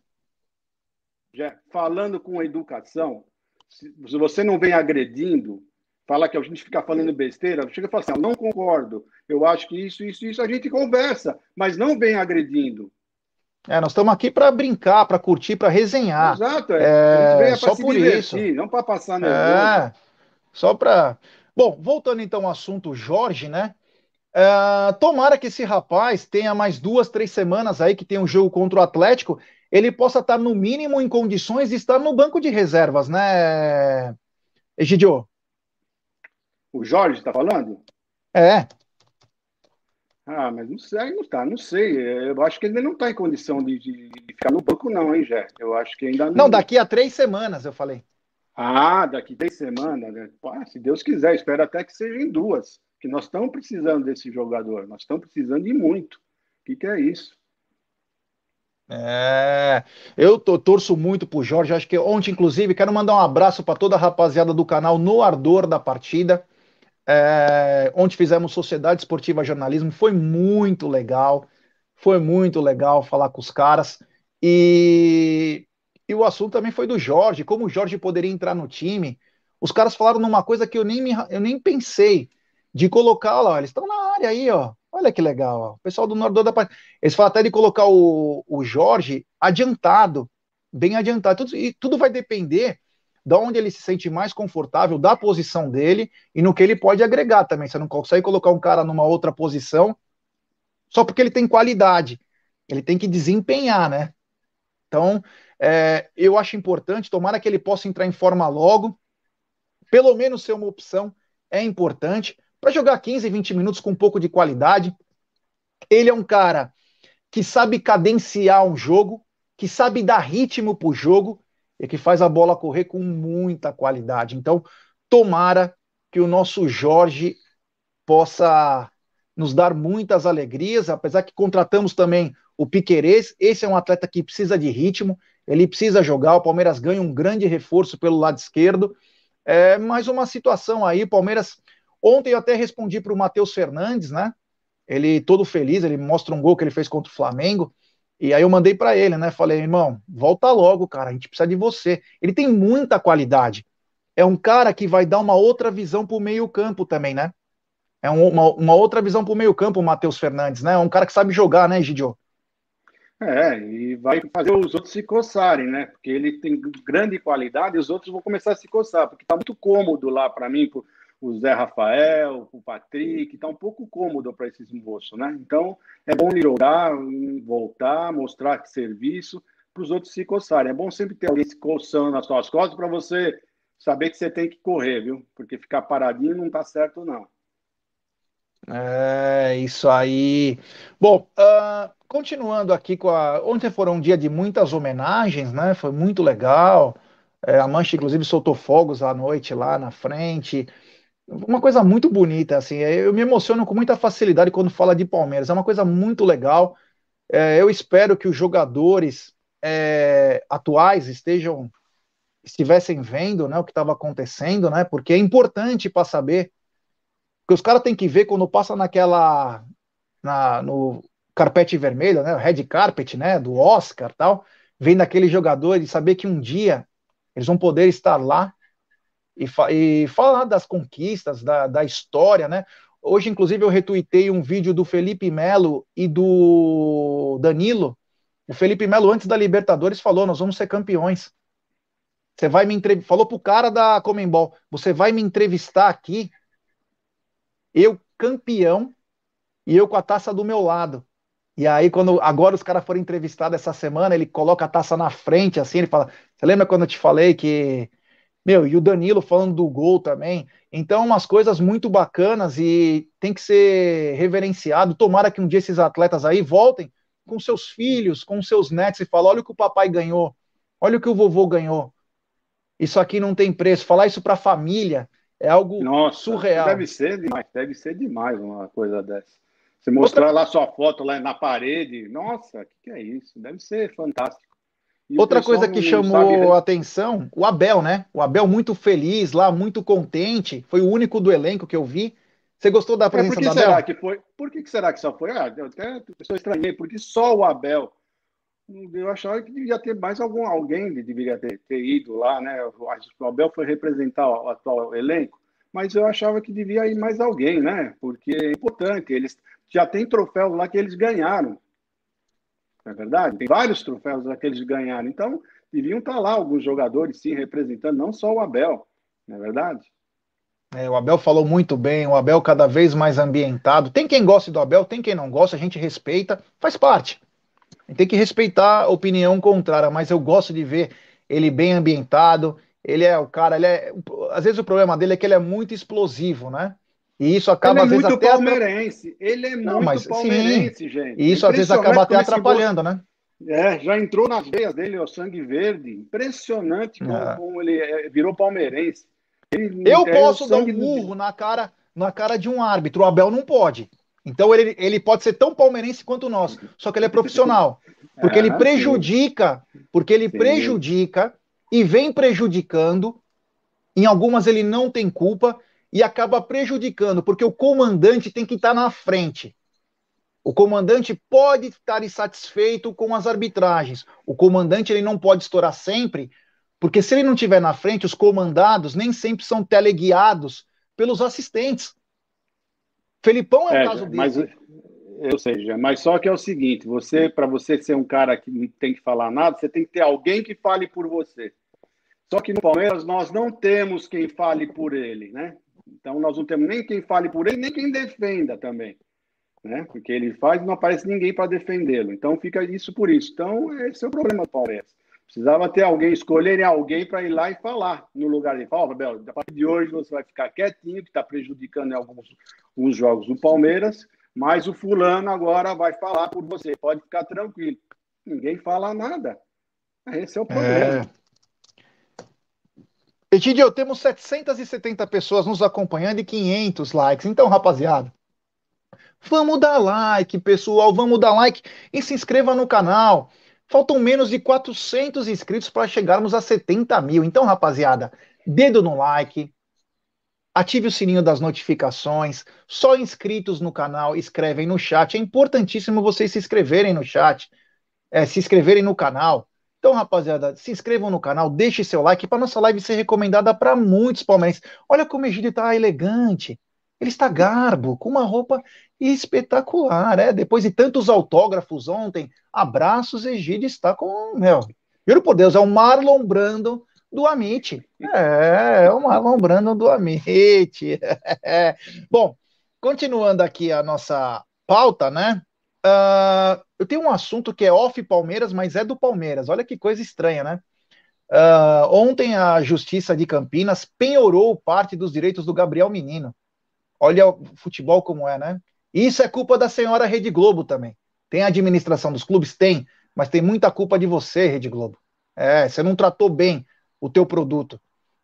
S4: Já, falando com educação, se você não vem agredindo, fala que a gente fica falando besteira, chega e fala assim, eu não concordo, eu acho que isso, isso, isso, a gente conversa, mas não vem agredindo.
S3: É, nós estamos aqui para brincar, para curtir, para resenhar.
S4: Exato,
S3: é, é só por
S4: divertir,
S3: isso.
S4: Não para passar nervoso.
S3: É, só para. Bom, voltando então ao assunto Jorge, né? É, tomara que esse rapaz tenha mais duas, três semanas aí que tem um jogo contra o Atlético, ele possa estar no mínimo em condições de estar no banco de reservas, né, Egidio?
S4: O Jorge está falando?
S3: É.
S4: Ah, mas não sei, não está, não sei. Eu acho que ele não está em condição de, de, ficar no banco, não, hein, Jé? Eu acho que ainda não.
S3: Não, daqui a três semanas, eu falei.
S4: Ah, daqui a três semanas, né? Se Deus quiser, espero até que seja em duas. Que nós estamos precisando desse jogador, nós estamos precisando de muito. O que, que é isso?
S3: É, eu tô, torço muito pro Jorge. Acho que ontem, inclusive, quero mandar um abraço para toda a rapaziada do canal no ardor da partida é, onde fizemos Sociedade Esportiva Jornalismo. Foi muito legal, foi muito legal falar com os caras. E, e o assunto também foi do Jorge, como o Jorge poderia entrar no time. Os caras falaram numa coisa que eu nem, me, eu nem pensei de colocar lá, eles estão na área aí, ó. Olha que legal, ó. o pessoal do Nordor da Eles falam até de colocar o, o Jorge adiantado, bem adiantado. Tudo, e tudo vai depender da onde ele se sente mais confortável, da posição dele e no que ele pode agregar também. Você não consegue colocar um cara numa outra posição só porque ele tem qualidade. Ele tem que desempenhar, né? Então, é, eu acho importante, tomara que ele possa entrar em forma logo, pelo menos ser uma opção, é importante, para jogar 15, 20 minutos com um pouco de qualidade. Ele é um cara que sabe cadenciar um jogo, que sabe dar ritmo para o jogo e que faz a bola correr com muita qualidade. Então, tomara que o nosso Jorge possa nos dar muitas alegrias, apesar que contratamos também o Piquerez, esse é um atleta que precisa de ritmo, ele precisa jogar, o Palmeiras ganha um grande reforço pelo lado esquerdo, é mais uma situação aí, Palmeiras, ontem eu até respondi para o Matheus Fernandes, né, ele todo feliz, ele mostra um gol que ele fez contra o Flamengo, e aí eu mandei para ele, né, falei, irmão, volta logo, cara, a gente precisa de você, ele tem muita qualidade, é um cara que vai dar uma outra visão para o meio campo também, né, é um, uma, uma, outra visão para o meio campo, o Matheus Fernandes, né? É um cara que sabe jogar, né, Gidio?
S4: É, e vai fazer os outros se coçarem, né? Porque ele tem grande qualidade e os outros vão começar a se coçar, porque tá muito cômodo lá para mim, pro, o Zé Rafael, o Patrick, tá um pouco cômodo para esses moços, né? Então é bom jogar, voltar, mostrar que serviço para os outros se coçarem. É bom sempre ter alguém se coçando nas suas costas para você saber que você tem que correr, viu? Porque ficar paradinho não tá certo, não.
S3: É, isso aí. Bom, uh, continuando aqui com a. Ontem foi um dia de muitas homenagens, né? Foi muito legal. É, a Mancha, inclusive, soltou fogos à noite lá na frente. Uma coisa muito bonita, assim. É, eu me emociono com muita facilidade quando fala de Palmeiras. É uma coisa muito legal. É, eu espero que os jogadores é, atuais estejam estivessem vendo né, o que estava acontecendo, né? Porque é importante para saber porque os caras têm que ver quando passa naquela. Na, no carpete vermelho, né? Red carpet, né? Do Oscar tal. Vendo jogador e saber que um dia eles vão poder estar lá e, fa e falar das conquistas, da, da história, né? Hoje, inclusive, eu retuitei um vídeo do Felipe Melo e do Danilo. O Felipe Melo, antes da Libertadores, falou: Nós vamos ser campeões. Você vai me entrevistar. Falou pro cara da Comembol: Você vai me entrevistar aqui eu campeão e eu com a taça do meu lado. E aí, quando agora os caras foram entrevistados essa semana, ele coloca a taça na frente, assim, ele fala: Você lembra quando eu te falei que. Meu, e o Danilo falando do gol também. Então, umas coisas muito bacanas e tem que ser reverenciado. Tomara que um dia esses atletas aí voltem com seus filhos, com seus netos e falem: olha o que o papai ganhou, olha o que o vovô ganhou. Isso aqui não tem preço. Falar isso para a família, é algo Nossa, surreal.
S4: Deve ser demais, deve ser demais uma coisa dessa. Você mostrar Outra... lá sua foto lá na parede, nossa, o que, que, é isso? Deve ser fantástico.
S3: E Outra coisa que chamou a atenção, o Abel, né? O Abel muito feliz lá, muito contente. Foi o único do elenco que eu vi. Você gostou da presença é, por que do Abel?
S4: Será que foi? Por que, que será que só foi? Ah, eu até eu estranhei, porque só o Abel. Eu achava que devia ter mais algum alguém que deveria ter, ter ido lá, né? O Abel foi representar o atual elenco, mas eu achava que devia ir mais alguém, né? Porque é importante, eles já tem troféus lá que eles ganharam. Não é verdade? Tem vários troféus lá que ganharam. Então, deviam estar lá alguns jogadores sim representando, não só o Abel, não é verdade?
S3: É, o Abel falou muito bem, o Abel cada vez mais ambientado. Tem quem goste do Abel, tem quem não gosta, a gente respeita, faz parte tem que respeitar a opinião contrária, mas eu gosto de ver ele bem ambientado. Ele é o cara, ele é. Às vezes o problema dele é que ele é muito explosivo, né? E isso acaba,
S4: ele
S3: é às
S4: vezes, até. Palmeirense. Ele é Não, muito mas, palmeirense, sim. gente.
S3: E isso às vezes acaba até atrapalhando, né?
S4: É, já entrou nas veias dele o sangue verde. Impressionante como, é. como ele é, virou palmeirense.
S3: Ele, eu é posso dar um burro na cara, na cara de um árbitro, o Abel não pode. Então ele, ele pode ser tão palmeirense quanto nós, só que ele é profissional. Porque ele prejudica, porque ele sim. prejudica e vem prejudicando. Em algumas ele não tem culpa e acaba prejudicando, porque o comandante tem que estar na frente. O comandante pode estar insatisfeito com as arbitragens. O comandante ele não pode estourar sempre, porque se ele não estiver na frente, os comandados nem sempre são teleguiados pelos assistentes. Felipão é, é, caso dele.
S4: Mas, eu sei, mas só que é o seguinte: você, para você ser um cara que não tem que falar nada, você tem que ter alguém que fale por você. Só que no Palmeiras nós não temos quem fale por ele, né? Então nós não temos nem quem fale por ele, nem quem defenda também. Né? Porque ele faz e não aparece ninguém para defendê-lo. Então fica isso por isso. Então, esse é o problema do Palmeiras. Precisava ter alguém, escolherem alguém para ir lá e falar no lugar dele. Fala, Bel, a partir de hoje você vai ficar quietinho, que está prejudicando alguns, alguns jogos do Palmeiras, mas o fulano agora vai falar por você. Pode ficar tranquilo. Ninguém fala nada. Esse é o problema. É.
S3: Egidio, temos 770 pessoas nos acompanhando e 500 likes. Então, rapaziada, vamos dar like, pessoal. Vamos dar like e se inscreva no canal. Faltam menos de 400 inscritos para chegarmos a 70 mil. Então, rapaziada, dedo no like, ative o sininho das notificações. Só inscritos no canal escrevem no chat. É importantíssimo vocês se inscreverem no chat, é, se inscreverem no canal. Então, rapaziada, se inscrevam no canal, deixe seu like para nossa live ser recomendada para muitos palmeirenses. Olha como o Egídio está elegante. Ele está garbo, com uma roupa espetacular, é. Depois de tantos autógrafos ontem, abraços, Egídio está com, meu, juro por Deus, é o Marlon Brando do Amit. É, é o Marlon Brando do Amit. Bom, continuando aqui a nossa pauta, né? Uh, eu tenho um assunto que é off Palmeiras, mas é do Palmeiras. Olha que coisa estranha, né? Uh, ontem a Justiça de Campinas penhorou parte dos direitos do Gabriel Menino. Olha o futebol como é, né? Isso é culpa da senhora Rede Globo também. Tem a administração dos clubes? Tem, mas tem muita culpa de você, Rede Globo. É, você não tratou bem o teu produto.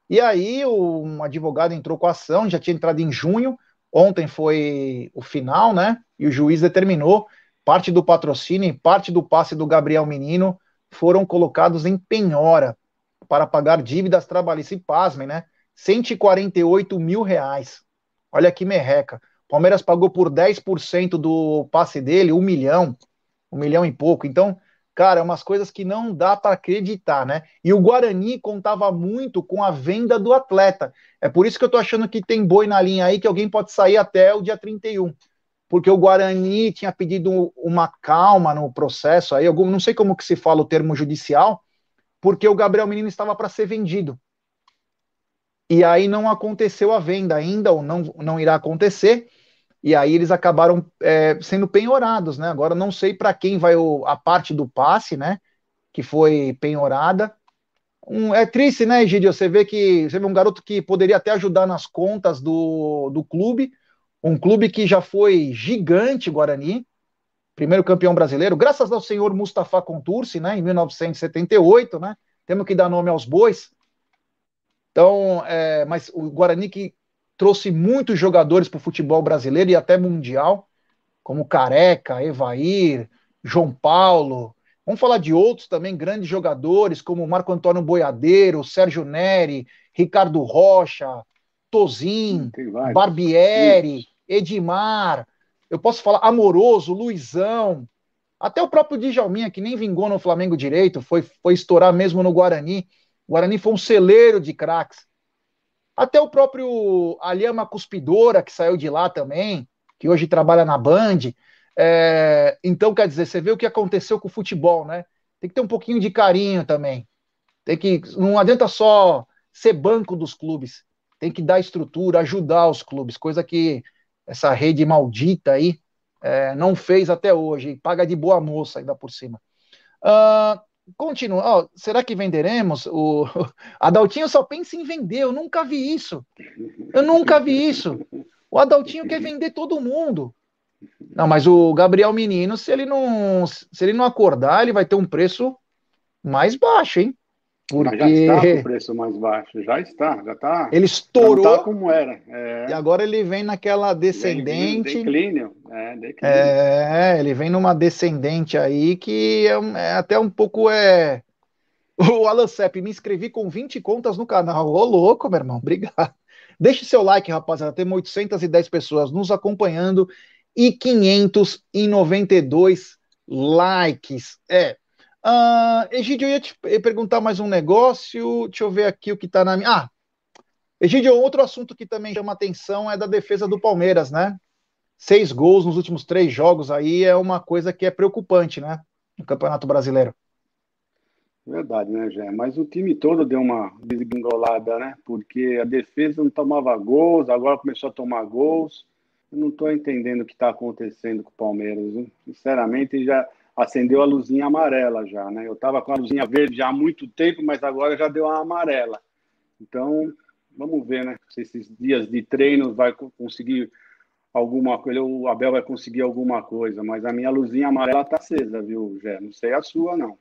S3: E aí um advogado entrou com a ação, já tinha entrado em junho, ontem foi o final, né? E o juiz determinou parte do patrocínio e parte do passe do Gabriel Menino foram colocados em penhora para pagar dívidas trabalhistas. E pasmem, né? 148 mil reais. Olha que merreca. Palmeiras pagou por 10% do passe dele, um milhão, um milhão e pouco. Então, cara, é umas coisas que não dá para acreditar, né? E o Guarani contava muito com a venda do atleta. É por isso que eu tô achando que tem boi na linha aí, que alguém pode sair até o dia 31 porque o Guarani tinha pedido uma calma no processo, aí algum, não sei como que se fala o termo judicial, porque o Gabriel Menino estava para ser vendido. E aí não aconteceu a venda ainda, ou não, não irá acontecer, e aí eles acabaram é, sendo penhorados, né? Agora não sei para quem vai o, a parte do passe, né? Que foi penhorada. Um, é triste, né, Egidio? Você vê que você vê um garoto que poderia até ajudar nas contas do, do clube, um clube que já foi gigante, Guarani, primeiro campeão brasileiro, graças ao senhor Mustafa Contursi, né, em 1978, né, temos que dar nome aos bois. Então, é, mas o Guarani que trouxe muitos jogadores para o futebol brasileiro e até mundial, como Careca, Evair, João Paulo. Vamos falar de outros também grandes jogadores, como Marco Antônio Boiadeiro, Sérgio Neri, Ricardo Rocha, Tozin, Barbieri, Edmar, eu posso falar Amoroso, Luizão, até o próprio Djalminha, que nem vingou no Flamengo direito, foi, foi estourar mesmo no Guarani. O Guarani foi um celeiro de craques. Até o próprio Aliama Cuspidora, que saiu de lá também, que hoje trabalha na Band. É, então, quer dizer, você vê o que aconteceu com o futebol, né? Tem que ter um pouquinho de carinho também. Tem que, não adianta só ser banco dos clubes tem que dar estrutura, ajudar os clubes, coisa que essa rede maldita aí é, não fez até hoje, paga de boa moça ainda por cima. Uh, continua, oh, será que venderemos? O Adaltinho só pensa em vender, eu nunca vi isso. Eu nunca vi isso. O Adaltinho quer vender todo mundo. Não, mas o Gabriel Menino, se ele não, se ele não acordar, ele vai ter um preço mais baixo, hein?
S4: Porque... já está com o preço mais baixo, já está, já está.
S3: Ele estourou.
S4: Não tá como era. É...
S3: E agora ele vem naquela descendente.
S4: Vem, declínio. É,
S3: declínio. é, ele vem numa descendente aí que é, é até um pouco é. O Alan Sepp, me inscrevi com 20 contas no canal. Ô, louco, meu irmão, obrigado. Deixe seu like, rapaziada. Temos 810 pessoas nos acompanhando e 592 likes. É, Uh, Egidio, eu ia te perguntar mais um negócio. Deixa eu ver aqui o que está na minha. Ah, Egidio, outro assunto que também chama atenção é da defesa do Palmeiras, né? Seis gols nos últimos três jogos aí é uma coisa que é preocupante, né? No Campeonato Brasileiro.
S4: Verdade, né, Jé? Mas o time todo deu uma desengolada, né? Porque a defesa não tomava gols, agora começou a tomar gols. Eu não estou entendendo o que está acontecendo com o Palmeiras. Hein? Sinceramente, já acendeu a luzinha amarela já, né? Eu estava com a luzinha verde já há muito tempo, mas agora já deu a amarela. Então, vamos ver, né? Se esses dias de treino vai conseguir alguma coisa, o Abel vai conseguir alguma coisa, mas a minha luzinha amarela está acesa, viu, Jé? Não sei a sua, não.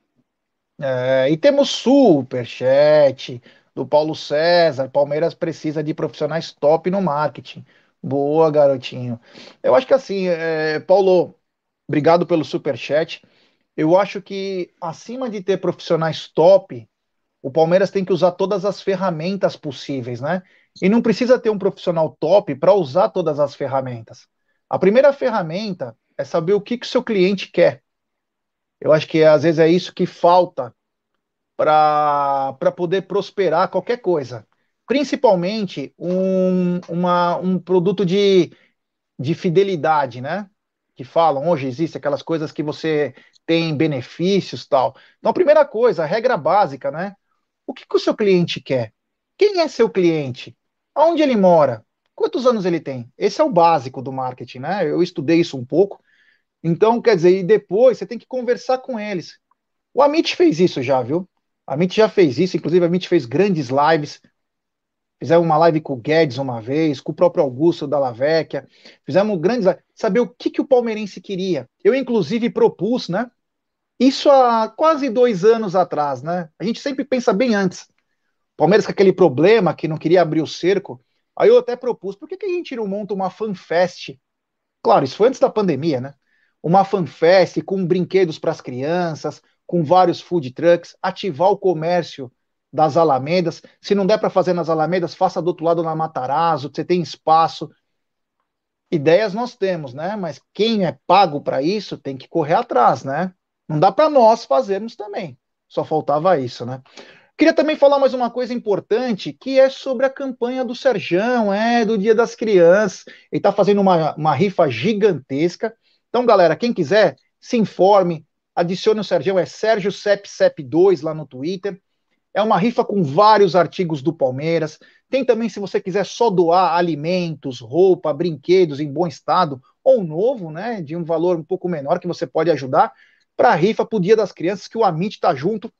S3: É, e temos superchat do Paulo César. Palmeiras precisa de profissionais top no marketing. Boa, garotinho. Eu acho que assim, é, Paulo, obrigado pelo superchat. Eu acho que acima de ter profissionais top, o Palmeiras tem que usar todas as ferramentas possíveis, né? E não precisa ter um profissional top para usar todas as ferramentas. A primeira ferramenta é saber o que, que o seu cliente quer. Eu acho que às vezes é isso que falta para poder prosperar qualquer coisa. Principalmente um, uma, um produto de, de fidelidade, né? Que falam, hoje existe aquelas coisas que você tem benefícios tal. Então, a primeira coisa, a regra básica, né? O que, que o seu cliente quer? Quem é seu cliente? Aonde ele mora? Quantos anos ele tem? Esse é o básico do marketing, né? Eu estudei isso um pouco então, quer dizer, e depois você tem que conversar com eles. O Amit fez isso já, viu? A Amit já fez isso, inclusive a Amit fez grandes lives. Fizemos uma live com o Guedes uma vez, com o próprio Augusto da Lavecchia. Fizemos grandes. Saber o que, que o palmeirense queria. Eu, inclusive, propus, né? Isso há quase dois anos atrás, né? A gente sempre pensa bem antes. Palmeiras com aquele problema que não queria abrir o cerco. Aí eu até propus, por que, que a gente não monta uma fanfest? Claro, isso foi antes da pandemia, né? uma fanfest com brinquedos para as crianças, com vários food trucks, ativar o comércio das alamedas. Se não der para fazer nas alamedas, faça do outro lado na Matarazzo, você tem espaço. Ideias nós temos, né? Mas quem é pago para isso tem que correr atrás, né? Não dá para nós fazermos também. Só faltava isso, né? Queria também falar mais uma coisa importante, que é sobre a campanha do Serjão, é, do Dia das Crianças. Ele está fazendo uma, uma rifa gigantesca. Então, galera, quem quiser, se informe, adicione o Sérgio, é Sérgio Cep 2 lá no Twitter. É uma rifa com vários artigos do Palmeiras. Tem também, se você quiser só doar alimentos, roupa, brinquedos em bom estado, ou novo, né, de um valor um pouco menor que você pode ajudar, para a rifa para o Dia das Crianças, que o Amit está junto.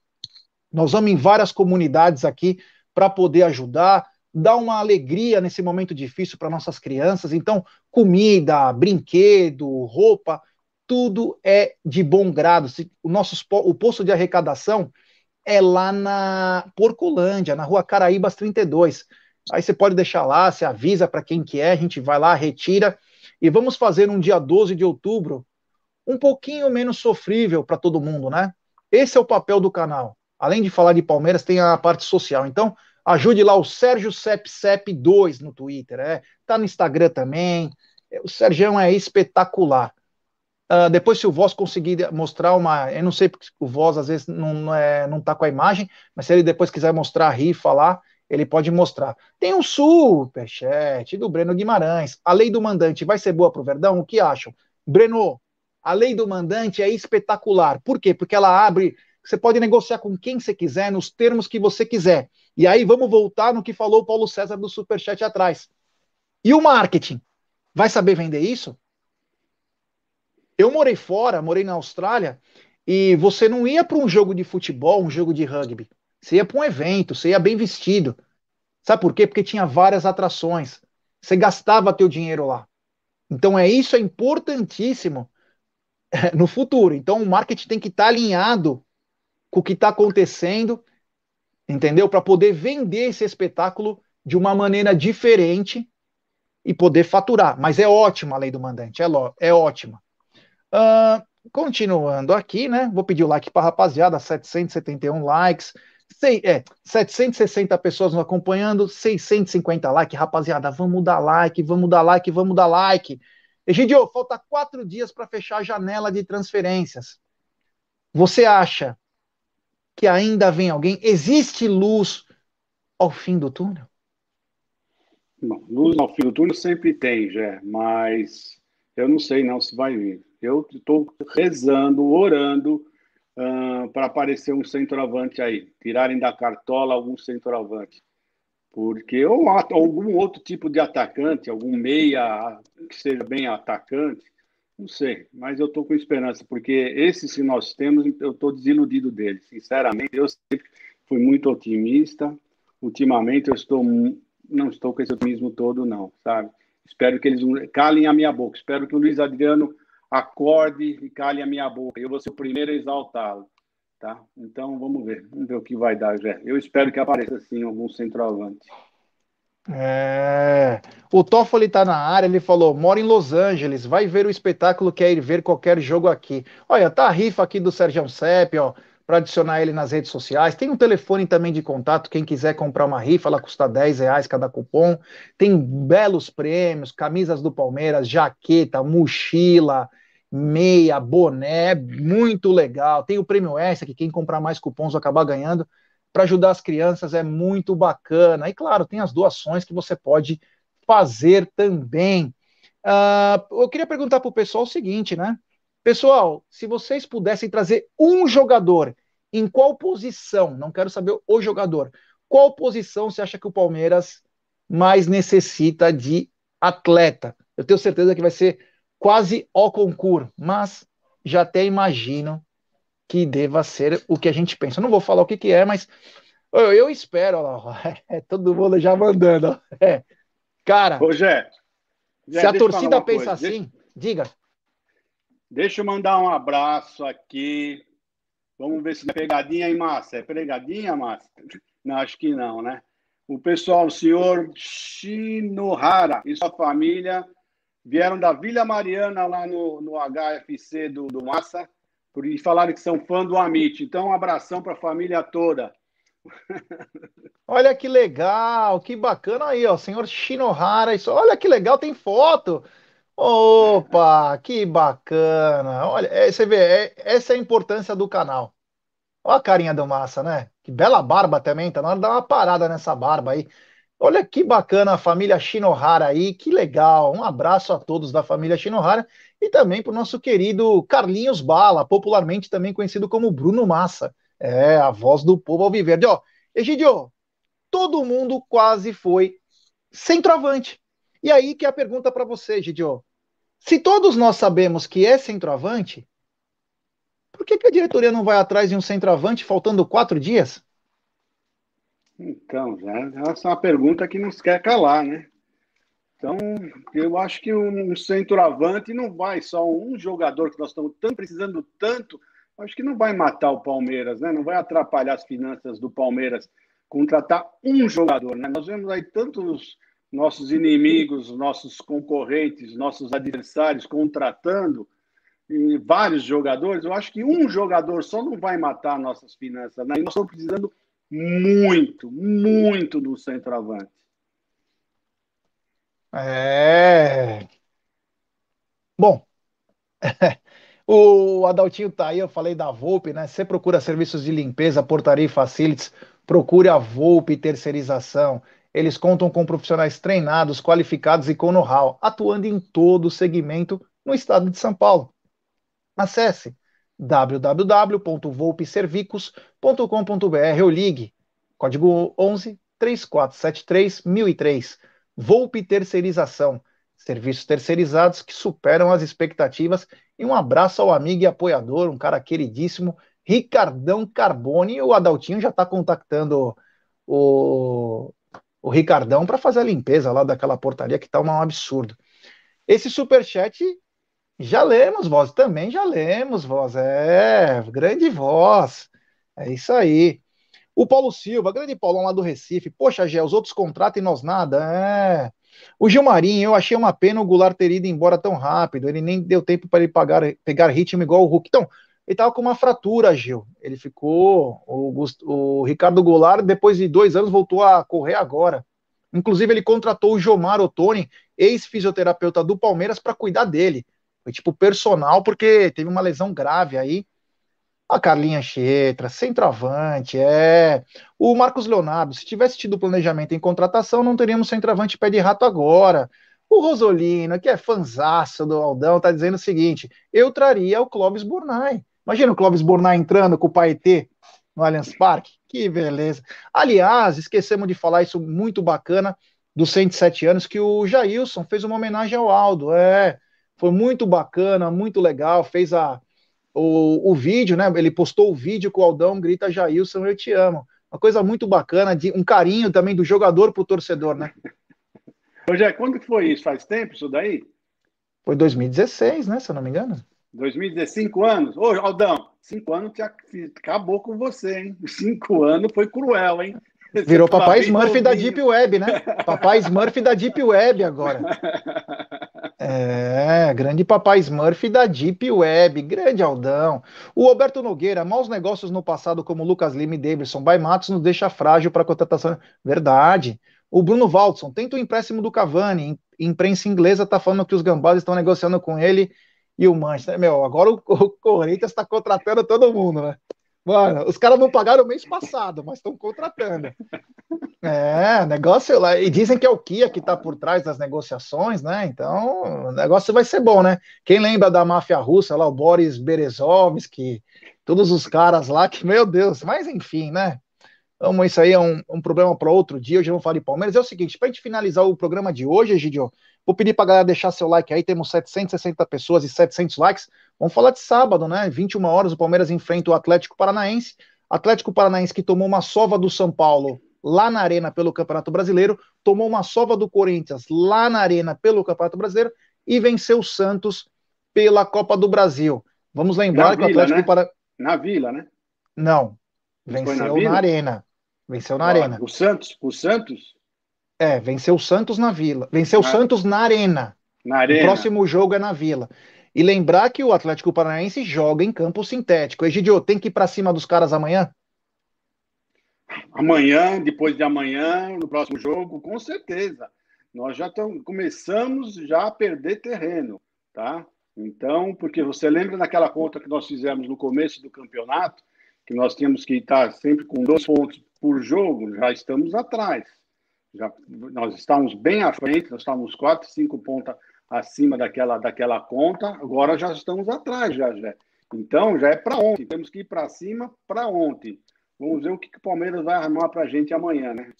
S3: Nós vamos em várias comunidades aqui para poder ajudar dar uma alegria nesse momento difícil para nossas crianças. Então, comida, brinquedo, roupa, tudo é de bom grado. O nosso o posto de arrecadação é lá na Porcolândia, na Rua Caraíbas 32. Aí você pode deixar lá, você avisa para quem que é, a gente vai lá, retira e vamos fazer um dia 12 de outubro um pouquinho menos sofrível para todo mundo, né? Esse é o papel do canal. Além de falar de Palmeiras, tem a parte social. Então, Ajude lá o Sérgio Sepsep 2 no Twitter, é. Tá no Instagram também. O Sérgio é espetacular. Uh, depois, se o Voz conseguir mostrar uma. Eu não sei porque o Voz às vezes não, não, é, não tá com a imagem, mas se ele depois quiser mostrar a rifa lá, ele pode mostrar. Tem um superchat do Breno Guimarães. A lei do mandante vai ser boa pro Verdão? O que acham? Breno, a lei do mandante é espetacular. Por quê? Porque ela abre. Você pode negociar com quem você quiser, nos termos que você quiser. E aí vamos voltar no que falou o Paulo César do Superchat atrás. E o marketing? Vai saber vender isso? Eu morei fora, morei na Austrália, e você não ia para um jogo de futebol, um jogo de rugby. Você ia para um evento, você ia bem vestido. Sabe por quê? Porque tinha várias atrações. Você gastava teu dinheiro lá. Então é isso é importantíssimo no futuro. Então o marketing tem que estar tá alinhado com o que está acontecendo entendeu? Para poder vender esse espetáculo de uma maneira diferente e poder faturar. Mas é ótima a lei do mandante, é, é ótima. Uh, continuando aqui, né? Vou pedir o like para a rapaziada, 771 likes. Sei, é, 760 pessoas nos acompanhando, 650 likes. Rapaziada, vamos dar like, vamos dar like, vamos dar like. Egidio, falta quatro dias para fechar a janela de transferências. Você acha que ainda vem alguém? Existe luz ao fim do túnel?
S4: Não, luz ao fim do túnel sempre tem, já, mas eu não sei não se vai vir. Eu estou rezando, orando uh, para aparecer um centroavante aí, tirarem da cartola algum centroavante. Porque, ou algum outro tipo de atacante, algum meia que seja bem atacante, não sei, mas eu estou com esperança, porque esses que nós temos, eu estou desiludido deles. Sinceramente, eu sempre fui muito otimista. Ultimamente, eu estou não estou com esse otimismo todo, não, sabe? Espero que eles calem a minha boca. Espero que o Luiz Adriano acorde e cale a minha boca. Eu vou ser o primeiro a exaltá-lo, tá? Então, vamos ver. Vamos ver o que vai dar, Jé. Eu espero que apareça, sim, algum centroavante.
S3: É. O Toffoli está na área, ele falou: mora em Los Angeles, vai ver o espetáculo, quer ir ver qualquer jogo aqui. Olha, tá a rifa aqui do Sérgio Sepp, ó, para adicionar ele nas redes sociais. Tem um telefone também de contato, quem quiser comprar uma rifa, ela custa 10 reais cada cupom. Tem belos prêmios, camisas do Palmeiras, jaqueta, mochila, meia, boné, muito legal. Tem o prêmio S, que quem comprar mais cupons vai acabar ganhando para ajudar as crianças é muito bacana. E claro, tem as doações que você pode fazer também. Uh, eu queria perguntar para o pessoal o seguinte, né? Pessoal, se vocês pudessem trazer um jogador, em qual posição? Não quero saber o jogador. Qual posição você acha que o Palmeiras mais necessita de atleta? Eu tenho certeza que vai ser quase o concurso, mas já até imagino que deva ser o que a gente pensa. Não vou falar o que, que é, mas eu, eu espero. Ó, é, todo mundo já mandando. É. Cara,
S4: Ô,
S3: se a torcida pensa coisa. assim, deixa, diga.
S4: Deixa eu mandar um abraço aqui. Vamos ver se é pegadinha, hein, Márcia? É pegadinha, Márcia? Não, acho que não, né? O pessoal, o senhor Shinohara e sua família vieram da Vila Mariana, lá no, no HFC do, do Massa, e falaram que são fã do Amit. Então, um abração para a família toda.
S3: Olha que legal, que bacana aí, ó, senhor Shinohara. Isso, olha que legal, tem foto. Opa, que bacana. Olha, é, você vê, é, essa é a importância do canal. Olha a carinha do Massa, né? Que bela barba também, tá na hora de dar uma parada nessa barba aí. Olha que bacana a família Shinohara aí, que legal. Um abraço a todos da família Shinohara e também para o nosso querido Carlinhos Bala, popularmente também conhecido como Bruno Massa. É, a voz do povo alviverde. Ó, Egidio, todo mundo quase foi centroavante. E aí que é a pergunta para você, Egidio. Se todos nós sabemos que é centroavante, por que, que a diretoria não vai atrás de um centroavante faltando quatro dias?
S4: Então, já, essa é uma pergunta que nos quer calar, né? Então, eu acho que um centroavante não vai só um jogador que nós estamos tão precisando tanto, acho que não vai matar o Palmeiras, né? Não vai atrapalhar as finanças do Palmeiras contratar um jogador, né? Nós vemos aí tantos nossos inimigos, nossos concorrentes, nossos adversários contratando vários jogadores. Eu acho que um jogador só não vai matar nossas finanças, né? E nós estamos precisando muito, muito do centroavante.
S3: É. Bom, o Adaltinho tá aí, eu falei da Volpe, né? Você procura serviços de limpeza, portaria e facilities, procure a Volpe Terceirização. Eles contam com profissionais treinados, qualificados e com know-how, atuando em todo o segmento no estado de São Paulo. Acesse www.volpeservicos.com.br ou ligue código 11 3473 1003. Volpe Terceirização, serviços terceirizados que superam as expectativas. E um abraço ao amigo e apoiador, um cara queridíssimo, Ricardão Carbone. O Adaltinho já está contactando o, o Ricardão para fazer a limpeza lá daquela portaria que está um absurdo. Esse superchat já lemos, voz. Também já lemos, voz. É, grande voz. É isso aí. O Paulo Silva, grande Paulão lá do Recife. Poxa, Gé, os outros contratam e nós nada. É. O Gilmarinho, eu achei uma pena o Goulart ter ido embora tão rápido. Ele nem deu tempo para ele pagar, pegar ritmo igual o Hulk. Então, ele estava com uma fratura, Gil. Ele ficou. O, o Ricardo Goulart, depois de dois anos, voltou a correr agora. Inclusive, ele contratou o Jomar Ottoni, ex-fisioterapeuta do Palmeiras, para cuidar dele. Foi tipo personal, porque teve uma lesão grave aí. A Carlinha Chetra, centroavante, é. O Marcos Leonardo, se tivesse tido planejamento em contratação, não teríamos centroavante pé de rato agora. O Rosolino, que é fanzaço do Aldão, tá dizendo o seguinte: eu traria o Clóvis Burnay. Imagina o Clóvis Bornai entrando com o Paetê no Allianz Parque. Que beleza. Aliás, esquecemos de falar isso muito bacana dos 107 anos, que o Jailson fez uma homenagem ao Aldo. É, foi muito bacana, muito legal. Fez a, o, o vídeo, né? Ele postou o vídeo com o Aldão grita Jailson, eu te amo. Uma coisa muito bacana, de um carinho também do jogador pro torcedor, né?
S4: Rogério, quando que foi isso? Faz tempo isso daí?
S3: Foi 2016, né? Se eu não me engano.
S4: 2015 anos? Ô, Aldão, cinco anos que acabou com você, hein? Cinco anos foi cruel, hein?
S3: Virou papai Smurf da Deep Web, né? Papai Smurf da Deep Web agora. É, grande papai Smurf da Deep Web, grande Aldão. O Roberto Nogueira, maus negócios no passado como Lucas Lima e Davidson by Matos nos deixa frágil para contratação. Verdade. O Bruno Waldson, tenta o empréstimo do Cavani. Imprensa inglesa tá falando que os gambás estão negociando com ele e o Manchester. Meu, agora o, o Corinthians está contratando todo mundo, né? Mano, os caras não pagaram o mês passado, mas estão contratando. É, negócio lá. E dizem que é o Kia que está por trás das negociações, né? Então, o negócio vai ser bom, né? Quem lembra da máfia russa lá, o Boris Berezovsky, todos os caras lá que, meu Deus, mas enfim, né? Vamos, isso aí é um, um problema para outro dia. Hoje vamos falar de Palmeiras. É o seguinte, para a gente finalizar o programa de hoje, Egidio, vou pedir para a galera deixar seu like aí. Temos 760 pessoas e 700 likes. Vamos falar de sábado, né? 21 horas, o Palmeiras enfrenta o Atlético Paranaense. Atlético Paranaense que tomou uma sova do São Paulo lá na Arena pelo Campeonato Brasileiro, tomou uma sova do Corinthians lá na Arena pelo Campeonato Brasileiro e venceu o Santos pela Copa do Brasil. Vamos lembrar na que o Atlético
S4: né?
S3: para
S4: Na Vila, né?
S3: Não, venceu
S4: na
S3: na? Arena. Venceu na Arena.
S4: O Santos, o Santos,
S3: É, venceu o Santos na Vila. Venceu o
S4: Na-
S3: Santos na Arena.
S4: na
S3: O
S4: Arena.
S3: próximo jogo é na Vila. E lembrar que o Atlético Paranaense joga em campo sintético. Egidio, tem que ir para cima dos caras amanhã?
S4: Amanhã, depois de amanhã, no próximo jogo, com certeza. Nós já tamo, começamos já a perder terreno, tá? Então, porque você lembra daquela conta que nós fizemos no começo do campeonato, que nós tínhamos que estar sempre com dois pontos por jogo, já estamos atrás. Já, nós estávamos bem à frente, nós estávamos quatro, cinco pontos acima daquela, daquela conta, agora já estamos atrás, já, já. Então, já é para ontem, temos que ir para cima para ontem. Vamos ver o que, que o Palmeiras vai armar para a gente amanhã, né?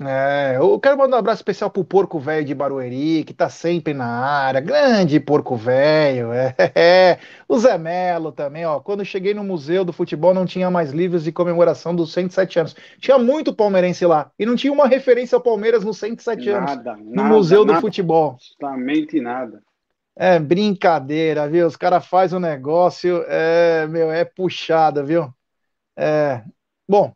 S3: É, eu quero mandar um abraço especial pro Porco Velho de Barueri, que tá sempre na área. Grande Porco Velho. É, é. O Zé Melo também, ó. Quando cheguei no Museu do Futebol, não tinha mais livros de comemoração dos 107 anos. Tinha muito palmeirense lá. E não tinha uma referência ao Palmeiras nos 107 anos.
S4: Nada,
S3: No
S4: nada,
S3: Museu do
S4: nada,
S3: Futebol.
S4: Absolutamente nada.
S3: É brincadeira, viu? Os caras fazem um negócio, é, meu, é puxada, viu? É, bom,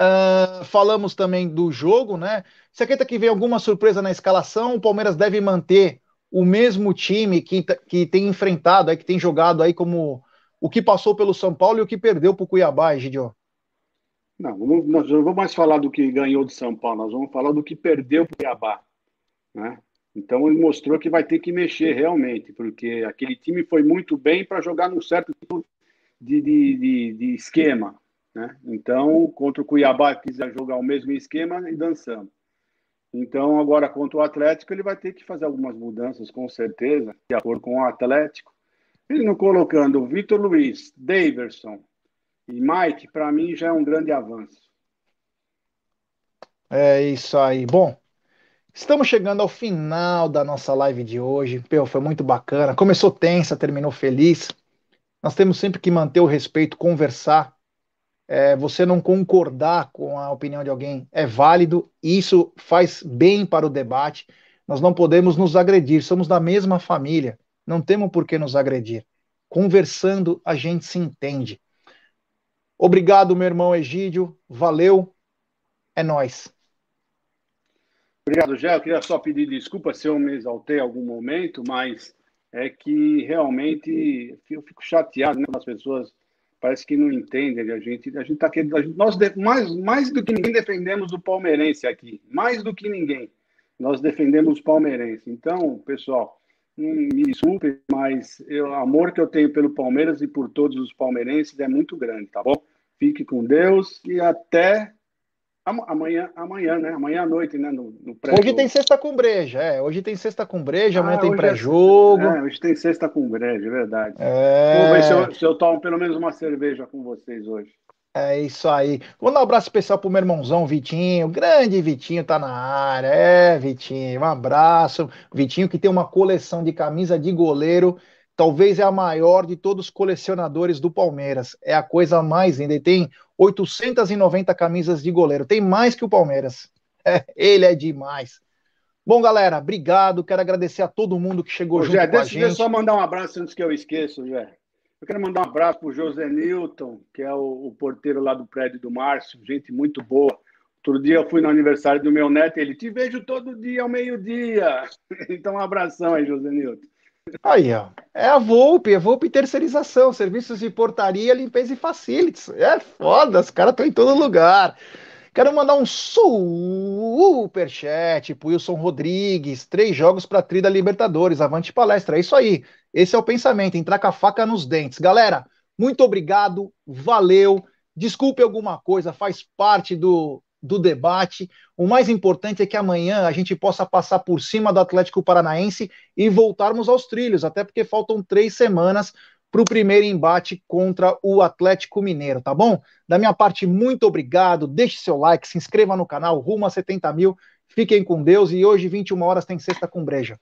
S3: ah, falamos também do jogo, né? Você acredita que vem alguma surpresa na escalação? O Palmeiras deve manter o mesmo time que, tá- que tem enfrentado, aí, que tem jogado aí como o que passou pelo São Paulo e o que perdeu para o Cuiabá, Egidio.
S4: Não, nós não vamos mais falar do que ganhou de São Paulo, nós vamos falar do que perdeu para o Cuiabá. Né? Então ele mostrou que vai ter que mexer realmente, porque aquele time foi muito bem para jogar num certo tipo de, de, de, de esquema. Né? Então, contra o Cuiabá, quiser jogar o mesmo esquema e dançando. Então, agora contra o Atlético, ele vai ter que fazer algumas mudanças, com certeza, de acordo com o Atlético. Ele não colocando o Vitor Luiz, Daverson e Mike, para mim já é um grande avanço.
S3: É isso aí. Bom, estamos chegando ao final da nossa live de hoje. Pô, foi muito bacana. Começou tensa, terminou feliz. Nós temos sempre que manter o respeito, conversar. É, você não concordar com a opinião de alguém é válido, isso faz bem para o debate. Nós não podemos nos agredir, somos da mesma família, não temos por que nos agredir. Conversando, a gente se entende. Obrigado, meu irmão Egídio, valeu, é nós.
S4: Obrigado, Gé. Eu queria só pedir desculpa se eu me exaltei em algum momento, mas é que realmente eu fico chateado né, as pessoas parece que não entendem. A gente, a gente tá querendo, gente, nós mais, mais do que ninguém defendemos o palmeirense aqui, mais do que ninguém. Nós defendemos o palmeirense. Então, pessoal, me desculpe, mas o amor que eu tenho pelo Palmeiras e por todos os palmeirenses é muito grande, tá bom? Fique com Deus e até Amanhã, amanhã, né? Amanhã à noite, né? No,
S3: no pré Hoje tem sexta com breja, é. Hoje tem sexta com breja, amanhã ah, tem é pré-jogo. É,
S4: é, hoje tem sexta com breja, é verdade. É... Vamos ver se eu, se eu tomo pelo menos uma cerveja com vocês hoje.
S3: É isso aí. Vou dar um abraço especial pro meu irmãozão Vitinho. Grande Vitinho tá na área. É, Vitinho. Um abraço. Vitinho que tem uma coleção de camisa de goleiro. Talvez é a maior de todos os colecionadores do Palmeiras. É a coisa mais linda. Ele tem 890 camisas de goleiro. Tem mais que o Palmeiras. É, ele é demais. Bom, galera, obrigado. Quero agradecer a todo mundo que chegou Ô, junto Jé, com a gente. Deixa
S4: eu só mandar um abraço antes que eu esqueça, Jé. Eu quero mandar um abraço para o José Newton, que é o, o, porteiro lá do prédio do Márcio, gente muito boa. Outro dia eu fui no aniversário do meu neto e ele, te vejo todo dia ao meio-dia. Então, um abração aí, José Newton.
S3: Aí, ó. É a Volpe, a Volpe Terceirização, serviços de portaria, limpeza e facilities. É foda, os caras estão em todo lugar. Quero mandar um superchat pro Wilson Rodrigues. Três jogos para Trida Libertadores. Avante palestra. É isso aí. Esse é o pensamento. Entrar com a faca nos dentes. Galera, muito obrigado. Valeu. Desculpe alguma coisa, faz parte do, do debate. O mais importante é que amanhã a gente possa passar por cima do Atlético Paranaense e voltarmos aos trilhos, até porque faltam três semanas para o primeiro embate contra o Atlético Mineiro, tá bom? Da minha parte, muito obrigado. Deixe seu like, se inscreva no canal, rumo a 70 mil. Fiquem com Deus e hoje, 21 horas, tem sexta com breja.